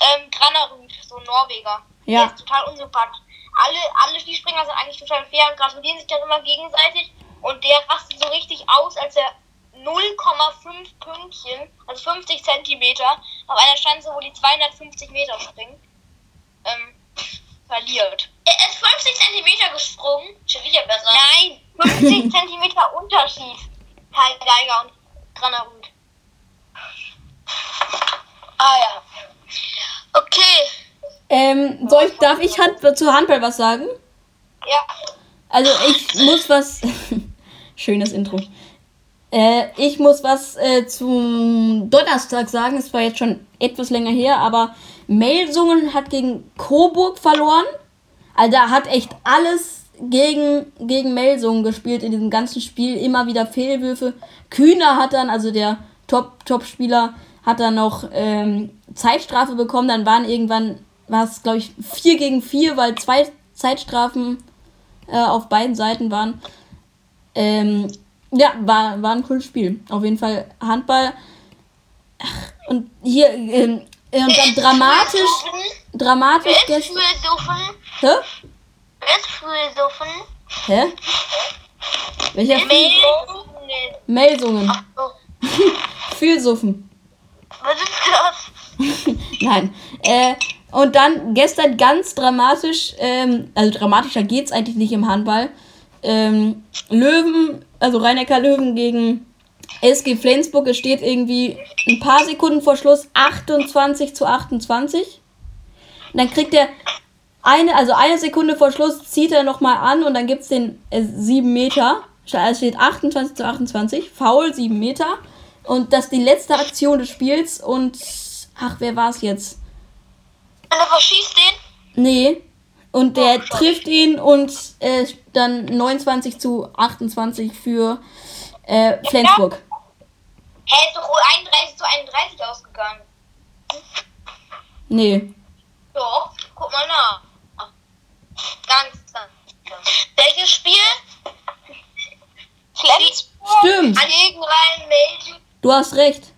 Speaker 3: Ähm, Granerud, so ein Norweger. Der
Speaker 2: Ja.
Speaker 3: ist total unsympathisch. Alle, alle Skispringer sind eigentlich total fair und gratulieren sich dann immer gegenseitig. Und der rastet so richtig aus, als er 0,5 Pünktchen, also 50 Zentimeter, auf einer Schanze, wo die 250 Meter springen, ähm, verliert. Er ist 50 Zentimeter gesprungen. Schon wieder besser. Nein, 50 [laughs] Zentimeter Unterschied. Karl Geiger und Granerud. Ah ja. Okay.
Speaker 2: Ähm, soll ich, darf ich Hand, zu Handball was sagen?
Speaker 3: Ja.
Speaker 2: Also ich muss was. [laughs] Schönes Intro. Äh, ich muss was äh, zum Donnerstag sagen. Es war jetzt schon etwas länger her, aber Melsungen hat gegen Coburg verloren. Also da hat echt alles gegen, gegen Melsungen gespielt in diesem ganzen Spiel. Immer wieder Fehlwürfe. Kühner hat dann, also der Top- Top-Spieler, hat dann noch ähm, Zeitstrafe bekommen. Dann waren irgendwann, war es glaube ich 4 gegen 4, weil zwei Zeitstrafen äh, auf beiden Seiten waren. Ähm, ja, war, war ein cooles Spiel. Auf jeden Fall Handball. Ach, und hier, ähm, äh, und dann dramatisch, dramatisch
Speaker 3: Wer ist
Speaker 2: gestern. Hä?
Speaker 3: Wer ist für Suffen?
Speaker 2: Hä? Welcher? Melsungen.
Speaker 3: Oh, [laughs]
Speaker 2: Fühlsuffen.
Speaker 3: was ist das? [laughs]
Speaker 2: Nein. Äh, und dann gestern ganz dramatisch, ähm, also dramatischer geht's eigentlich nicht im Handball. Ähm, Löwen, also Rhein-Neckar Löwen gegen SG Flensburg. Es steht irgendwie ein paar Sekunden vor Schluss 28 zu 28. Und dann kriegt er eine, also eine Sekunde vor Schluss zieht er nochmal an und dann gibt's den äh, 7 Meter. Es steht 28 zu 28. Foul, 7 Meter. Und das ist die letzte Aktion des Spiels und ach, wer war es jetzt?
Speaker 3: Und er verschießt den?
Speaker 2: Nee. Und der trifft ihn und äh, dann 29 zu 28 für äh, Flensburg.
Speaker 3: Hä, ist doch wohl 31 zu 31 ausgegangen.
Speaker 2: Nee.
Speaker 3: Doch, guck mal nach. Ganz, ganz. Welches Spiel?
Speaker 4: Flensburg
Speaker 2: Stimmt.
Speaker 3: Gegen Rhein-Main.
Speaker 2: Du hast recht.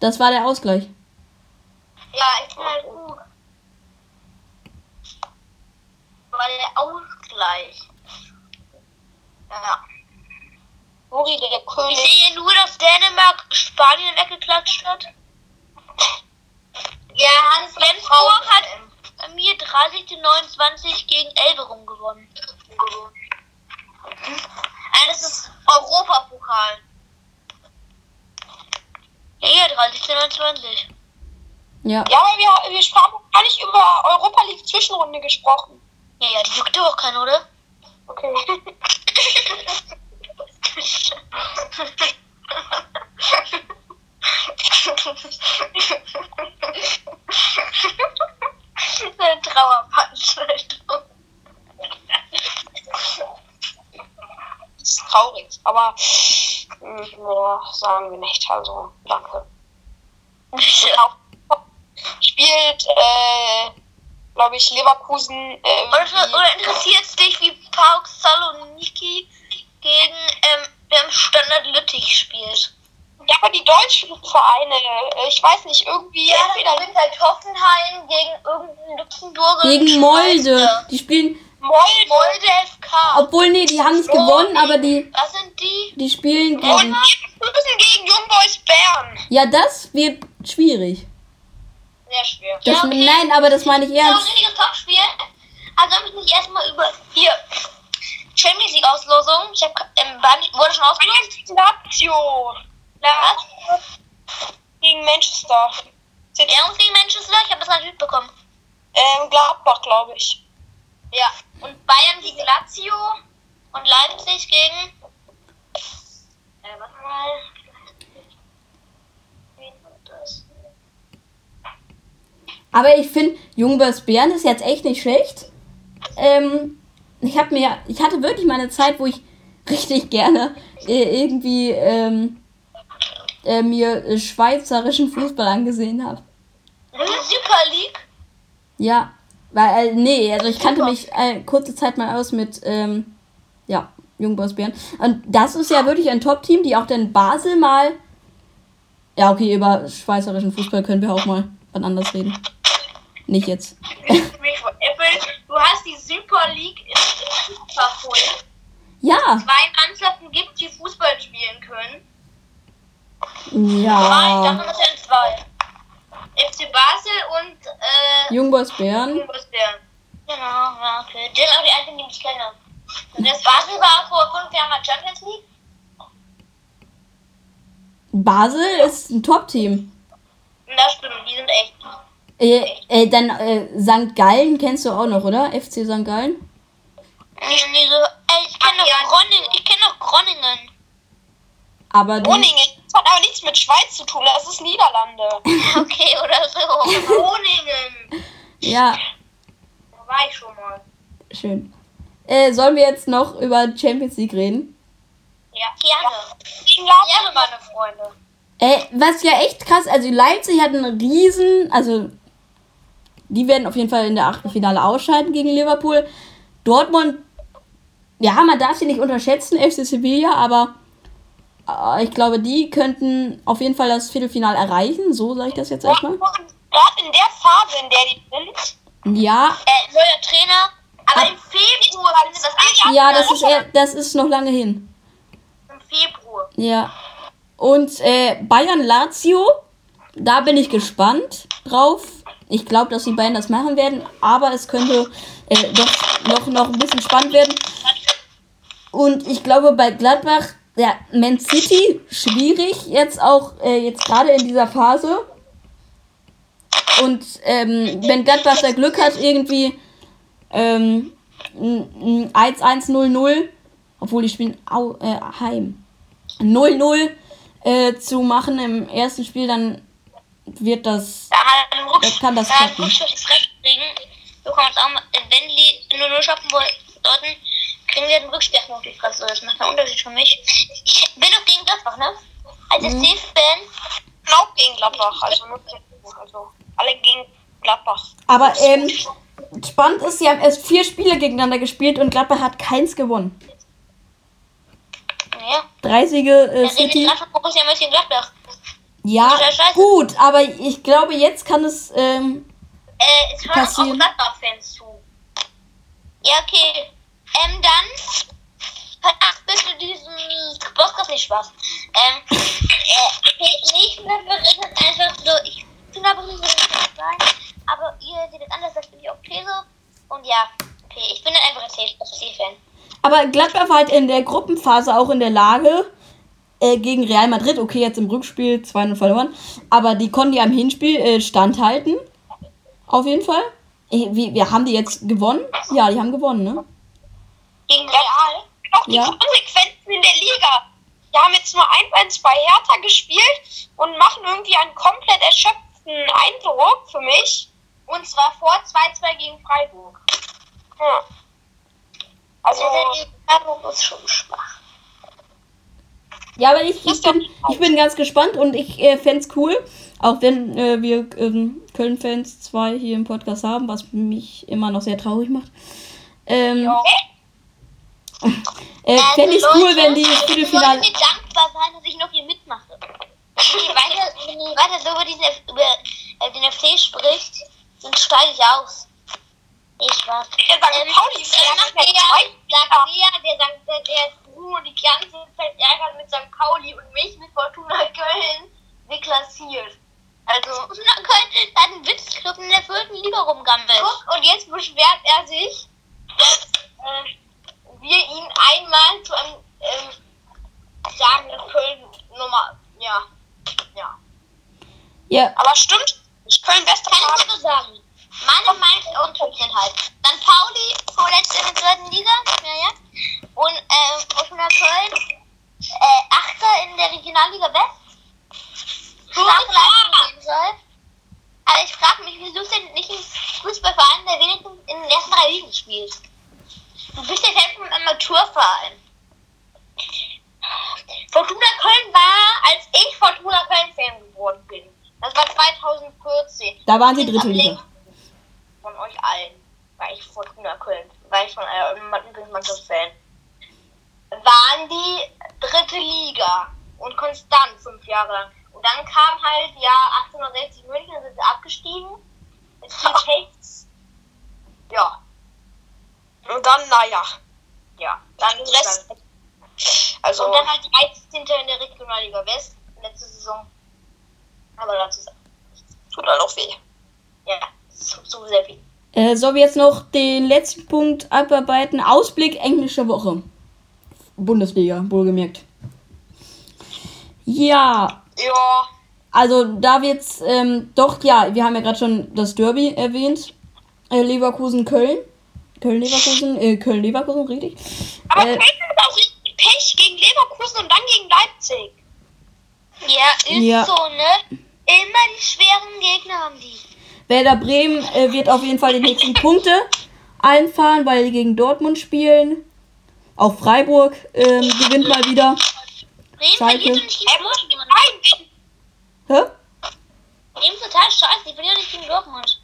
Speaker 2: Das war der Ausgleich.
Speaker 3: Ja, ich bin halt gut. War der Ausgleich. Ja.
Speaker 4: Uri, der
Speaker 3: Ich
Speaker 4: König.
Speaker 3: sehe nur, dass Dänemark Spanien weggeklatscht hat. Ja, Hans Flensburg hat bei mir 30 zu 29 gegen Elverum gewonnen. Also das ist Europapokal. Ja, ja, 30 zu 29.
Speaker 2: Ja.
Speaker 4: Ja, aber wir, wir haben gar nicht über Europa League Zwischenrunde gesprochen.
Speaker 3: Ja, ja, die juckt doch keinen, oder?
Speaker 4: Okay. [laughs]
Speaker 3: Eine Trauerveranstaltung.
Speaker 4: Das ist traurig, aber Hm, ja, sagen wir nicht. Also, danke. Spielt, äh, glaube ich, Leverkusen. Äh,
Speaker 3: Oder, oder interessiert es dich, wie Pauk Saloniki gegen ähm, dem Standard Lüttich spielt?
Speaker 4: ja, aber die deutschen Vereine, äh, ich weiß nicht, irgendwie
Speaker 3: Ja,
Speaker 4: entweder
Speaker 3: gewinnt halt Hoffenheim gegen irgendeinen Luxemburger.
Speaker 2: Gegen Molde. Die spielen,
Speaker 4: Molde.
Speaker 3: Molde FK.
Speaker 2: obwohl, nee, die haben nicht gewonnen, aber die,
Speaker 3: Was sind die?
Speaker 2: die spielen
Speaker 4: und
Speaker 2: gegen.
Speaker 4: die müssen gegen Young Boys Bern.
Speaker 2: Ja, das wird schwierig.
Speaker 3: Sehr schwer.
Speaker 2: Das,
Speaker 3: ja, okay.
Speaker 2: Nein, aber das meine ich
Speaker 3: Ja, ein
Speaker 2: ernst.
Speaker 3: richtiges Topspiel. Also haben wir nicht erstmal über hier Champions League Auslosung. Ich habe ähm, wurde schon ausgelost.
Speaker 4: Lazio
Speaker 3: Was?
Speaker 4: gegen Manchester.
Speaker 3: Er uns gegen Manchester? Ich habe das nicht mitbekommen.
Speaker 4: Ähm, Gladbach, glaube ich.
Speaker 3: Ja. Und Bayern gegen Lazio und Leipzig gegen. Äh, warte mal. Wen war das?
Speaker 2: Aber ich finde, Jungbers Bären ist jetzt echt nicht schlecht. Ähm, ich habe mir, ich hatte wirklich mal eine Zeit, wo ich richtig gerne äh, irgendwie ähm, äh, mir äh, schweizerischen Fußball angesehen habe.
Speaker 3: Super League.
Speaker 2: Ja, weil, äh, nee, also ich kannte mich äh, kurze Zeit mal aus mit, ähm, ja, Jungboss Bären. Und das ist ja wirklich ein Top-Team, die auch dann Basel mal. Ja, okay, über schweizerischen Fußball können wir auch mal wann anders reden. Nicht jetzt.
Speaker 3: Mich von Apple. Du hast die Super League in Fußball.
Speaker 2: Ja,
Speaker 3: Zwei Mannschaften gibt, die Fußball spielen können. Nein,
Speaker 2: ja.
Speaker 3: davon sind zwei. FC Basel und äh,
Speaker 2: Jungboss Bären.
Speaker 3: Bundesbären. Genau, ja, okay. Das sind auch die einzigen, die ich kenne. Und das Basel war vor fünf Jahren mal Champions League.
Speaker 2: Basel ist ein Top-Team.
Speaker 3: Das stimmt, die sind echt.
Speaker 2: Äh, äh, dann äh, St. Gallen kennst du auch noch, oder? FC St. Gallen?
Speaker 3: So, ey, ich kenne noch Groningen. Ich kenne noch Groningen.
Speaker 2: Aber
Speaker 4: Groningen. Das hat aber nichts mit Schweiz zu tun, das ist Niederlande. [laughs]
Speaker 3: Okay, oder so. Groningen.
Speaker 2: ja,
Speaker 3: Da war ich schon mal.
Speaker 2: schön. Äh, sollen wir jetzt noch über Champions League reden?
Speaker 3: Ja, gerne.
Speaker 4: Lazio.
Speaker 3: Gerne, meine Freunde.
Speaker 2: Äh, was ja echt krass, also Leipzig hat einen riesen, also die werden auf jeden Fall in der Achtelfinale ausscheiden gegen Liverpool. Dortmund, ja, man darf sie nicht unterschätzen, FC Sevilla, aber äh, ich glaube, die könnten auf jeden Fall das Viertelfinale erreichen, so sage ich das jetzt erstmal.
Speaker 4: Gerade in der Phase, in der die sind,
Speaker 2: Ja,
Speaker 3: Äh, neuer Trainer. Aber im Februar findet das eigentlich
Speaker 2: ja, das ist, eher, das ist noch lange hin.
Speaker 3: im Februar.
Speaker 2: Ja. Und äh, Bayern Lazio, da bin ich gespannt drauf. Ich glaube, dass die Bayern das machen werden, aber es könnte äh, doch noch, noch ein bisschen spannend werden. Und ich glaube, bei Gladbach, ja, Man City, schwierig jetzt auch, äh, jetzt gerade in dieser Phase. Und ähm, wenn Gladbach da Glück hat, irgendwie ähm, ein ein 1-1-0-0, obwohl die spielen äh, heim. 0-0 äh, zu machen im ersten Spiel, dann wird das.
Speaker 3: Rücksch-
Speaker 2: Das kann das klappen.
Speaker 3: Kriegen. Wir kommen jetzt auch mal, wenn die 0-0 schaffen sollten, kriegen wir den Rückspielpunkt auf die Fresse. Das macht einen Unterschied für mich. Ich bin doch gegen Gladbach, ne? Als
Speaker 2: Mhm.
Speaker 3: FC-Fan,
Speaker 4: auch gegen Gladbach. Also, nur- also alle gegen Gladbach.
Speaker 2: Aber ähm, spannend ist, sie haben erst vier Spiele gegeneinander gespielt und Gladbach hat keins gewonnen.
Speaker 3: ja.
Speaker 2: Drei Siege äh,
Speaker 3: redet
Speaker 2: City.
Speaker 3: von Borussia Mönchengladbach.
Speaker 2: Ja, gut, aber ich glaube, jetzt kann es. Ähm,
Speaker 3: Äh, es hören uns auch
Speaker 2: Passieren.
Speaker 3: Gladbach-Fans zu. Ja, okay. Ähm, dann. Ach, bist du diesen Podcast nicht Spaß. Ähm, äh, ich finde einfach so. Ich finde Gladbach nicht so sein, aber ihr seht es anders, das bin ich okay so. Und ja, okay, ich bin halt einfach ein FC-Fan.
Speaker 2: aber Gladbach war halt in der Gruppenphase auch in der Lage, äh, gegen Real Madrid, okay, jetzt im Rückspiel 2-0 verloren, aber die konnten ja im Hinspiel äh, standhalten. Auf jeden Fall. Äh, wie, wir haben die jetzt gewonnen? Ja, die haben gewonnen, ne?
Speaker 4: Gegen Real. Auch die
Speaker 2: Ja.
Speaker 4: Konsequenzen in der Liga. Wir haben jetzt nur 1-1 bei Hertha gespielt und machen irgendwie einen komplett erschöpften Eindruck für mich.
Speaker 3: Und zwar vor 2-2 gegen Freiburg.
Speaker 4: Ja. Also,
Speaker 3: Also, Freiburg ist schon schwach.
Speaker 2: Ja, aber ich, ich, bin, ich bin ganz gespannt und ich äh, fände es cool, auch wenn äh, wir ähm, Köln-Fans zwei hier im Podcast haben, was mich immer noch sehr traurig macht. Ähm, äh, fände ich cool, wenn die das Viertelfinale.
Speaker 3: Ich dankbar sein, dass ich noch hier mitmache. Wenn ihr weiter, wenn ihr weiter so über, diesen, F- über äh, den FC spricht, dann steige ich aus. Ich war.
Speaker 4: Ja, St. Pauli ist
Speaker 3: Dann
Speaker 4: ja
Speaker 3: macht
Speaker 4: nicht
Speaker 3: der,
Speaker 4: mehr
Speaker 3: sagt der, der sagt, der, der ist Bruno die ganze Zeit ärgert mit St. Pauli und mich mit Fortuna Köln deklassiert. Also, Fortuna Köln hat einen Witzclub in der vierten Liga rumgammelt. Guck, und jetzt beschwert er sich, dass äh, wir ihn einmal zu einem, ähm, sagen, dass Köln Nummer, ja, ja.
Speaker 2: Ja,
Speaker 4: Aber stimmt, Köln Wester
Speaker 3: Kann ich so sagen. Meine Meinung und halt. Dann Pauli, vorletzte in der zweiten Liga. Ja, ja. Und ähm, Fortuna Köln, äh, Achter in der Regionalliga West. Starke Leistung geben soll. Aber ich frage mich, wieso ist denn nicht ein Fußballverein, der wenigstens in den ersten drei Ligen spielt? Du bist ja selbst ein Amateurverein. Fortuna Köln war, als ich Fortuna Köln-Fan geworden bin. Das war 2014.
Speaker 2: da waren sie dritte Liga.
Speaker 3: Von euch allen war ich Fortuna Köln, war ich von einer Lieblingsmannschaft-Fan. Waren die dritte Liga und konstant fünf Jahre lang. Und dann kam halt Jahr 1860 München, dann sind sie abgestiegen. Es Hechts. Ja,
Speaker 4: Und dann, naja.
Speaker 3: ja. Dann
Speaker 4: Den Rest-
Speaker 3: dann,
Speaker 4: Also,
Speaker 3: und dann halt 13. in der Regionalliga West, letzte Saison. Aber dazu sagt
Speaker 4: tut halt auch weh.
Speaker 3: ja, so, so sehr viel.
Speaker 2: Äh, sollen wir jetzt noch den letzten Punkt abarbeiten? Ausblick englische Woche. Bundesliga, wohlgemerkt. Ja,
Speaker 4: Ja,
Speaker 2: also da wird's ähm, doch, ja, wir haben ja gerade schon das Derby erwähnt. Äh, Leverkusen-Köln. Köln-Leverkusen, äh, Köln-Leverkusen, richtig.
Speaker 4: aber
Speaker 2: Äh,
Speaker 4: Köln hat auch richtig Pech gegen Leverkusen und dann gegen Leipzig.
Speaker 3: Ja, ist
Speaker 2: Ja.
Speaker 3: so, ne? Immer die schweren Gegner haben die.
Speaker 2: Werder Bremen äh, wird auf jeden Fall die nächsten Punkte einfahren, weil die gegen Dortmund spielen. Auch Freiburg ähm, gewinnt mal wieder.
Speaker 3: Bremen
Speaker 2: Schalke.
Speaker 3: verliert doch nicht gegen
Speaker 4: muss
Speaker 3: Dortmund.
Speaker 4: rein.
Speaker 2: Hä?
Speaker 3: Bremen ist total scheiße, die verlieren nicht gegen Dortmund.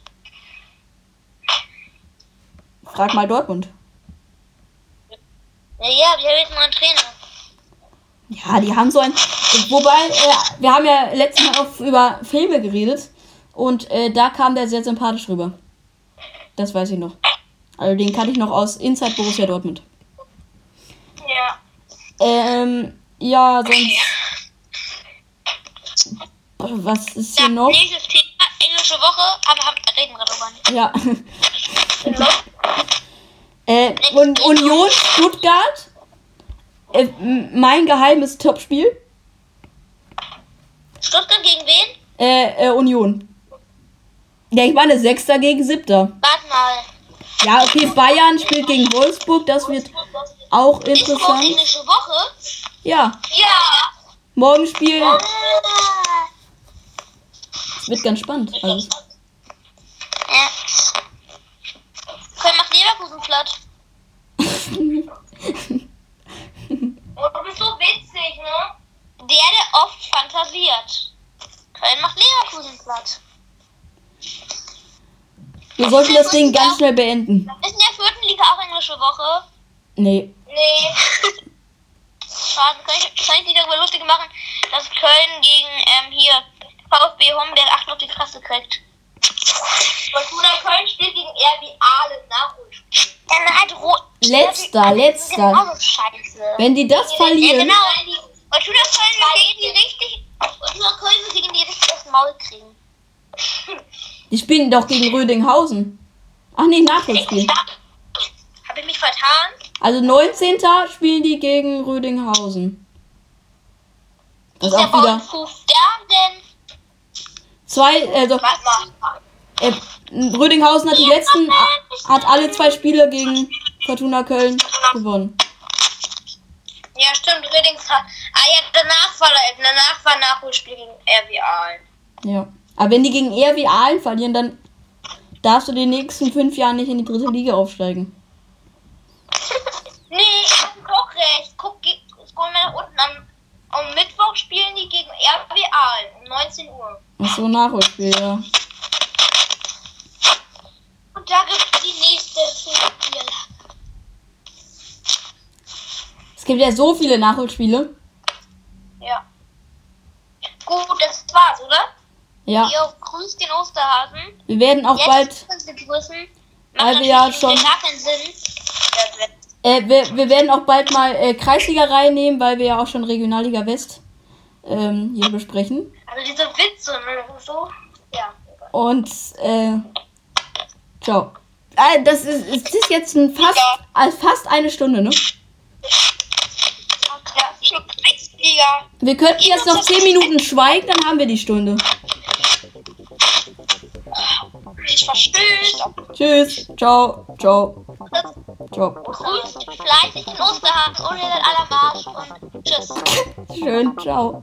Speaker 2: Frag mal Dortmund.
Speaker 3: Ja, ja, wir haben jetzt mal einen Trainer.
Speaker 2: Ja, die haben so ein. Wobei, äh, wir haben ja letztes Mal auch über Filme geredet. Und äh, da kam der sehr sympathisch rüber. Das weiß ich noch. Also den kannte ich noch aus Inside Borussia Dortmund.
Speaker 4: Ja.
Speaker 2: Ähm, ja, sonst. Was ist hier
Speaker 3: Ja,
Speaker 2: noch?
Speaker 3: nächstes Thema, englische Woche, aber haben, reden wir darüber nicht.
Speaker 2: Ja. [laughs] äh, und Union Stuttgart. Äh, mein geheimes Topspiel.
Speaker 3: Stuttgart gegen wen?
Speaker 2: Äh, äh, Union. Ja, ich meine Sechster gegen Siebter.
Speaker 3: Warte mal.
Speaker 2: Ja, okay, Bayern spielt gegen Wolfsburg, das wird auch
Speaker 3: Ist
Speaker 2: interessant.
Speaker 3: englische Woche?
Speaker 2: Ja,
Speaker 3: Ja.
Speaker 2: morgen Spiel
Speaker 3: Ah.
Speaker 2: wird ganz spannend. Also,
Speaker 3: Ja. Köln macht Leverkusen platt. [laughs] Oh, du bist so witzig, ne? Der, der oft fantasiert. Köln macht Leverkusen platt.
Speaker 2: Wir sollten das Ding ganz schnell beenden.
Speaker 3: Ist in der vierten Liga auch englische Woche?
Speaker 2: Nee.
Speaker 3: Nee. Schade, kann ich, kann ich nicht darüber lustig machen, dass Köln gegen ähm, hier VfB Homberg 8 auf die Fresse kriegt. Fortuna Köln spielt gegen RB Aalen Nachholspiel. Dann halt rot.
Speaker 2: Letzter, letzter.
Speaker 3: Genauso scheiße.
Speaker 2: Wenn die das
Speaker 3: Ja,
Speaker 2: verlieren,
Speaker 3: genau. Fortuna Köln wird gegen die richtig. Fortuna Köln wird gegen die richtig aufs Maul kriegen.
Speaker 2: Die spielen doch gegen Rödinghausen. Ach nee, Nachholspiel.
Speaker 3: Habe ich mich vertan?
Speaker 2: Also 19. spielen die gegen Rödinghausen. Das ist auch wieder zwei, also äh, Rödinghausen hat die letzten, hat alle zwei Spiele gegen Fortuna Köln gewonnen.
Speaker 3: Ja, stimmt, Redings hat. Ah ja, danach war, danach war Nachholspiel gegen Aalen.
Speaker 2: Ja. Aber wenn die gegen RW Aalen verlieren, dann darfst du die nächsten fünf Jahre nicht in die dritte Liga aufsteigen. [laughs]
Speaker 3: nee, ich hab doch recht. Guck, guck mal unten am, am
Speaker 2: Mittwoch spielen die gegen RW Aalen um 19 Uhr. Ach so, Nachholspiel, ja.
Speaker 3: Und da gibt's die nächste Spiel.
Speaker 2: Es gibt ja so viele Nachholspiele.
Speaker 3: Ja. Gut, das war's, oder?
Speaker 2: Ja.
Speaker 3: Ihr grüßt den Osterhasen.
Speaker 2: Wir werden auch bald.
Speaker 3: Jetzt begrüßen.
Speaker 2: Weil wir ja schon-.
Speaker 3: Ja,
Speaker 2: Äh, wir, wir werden auch bald mal äh, Kreisliga reinnehmen, weil wir ja auch schon Regionalliga West ähm, hier besprechen.
Speaker 3: Also diese Witze, ne, so. Ja.
Speaker 2: Und äh, ciao. Äh, das ist, ist jetzt ein fast, äh, fast eine Stunde, ne?
Speaker 3: Ja, Kreisliga.
Speaker 2: Wir könnten jetzt noch 10 Minuten schweigen, dann haben wir die Stunde.
Speaker 4: Ich verstehe.
Speaker 2: Tschüss. Ciao. Ciao. Ciao.
Speaker 3: Grüßt fleißig den Osterhasen ohne den Allermarsch und tschüss.
Speaker 2: Schön. Ciao.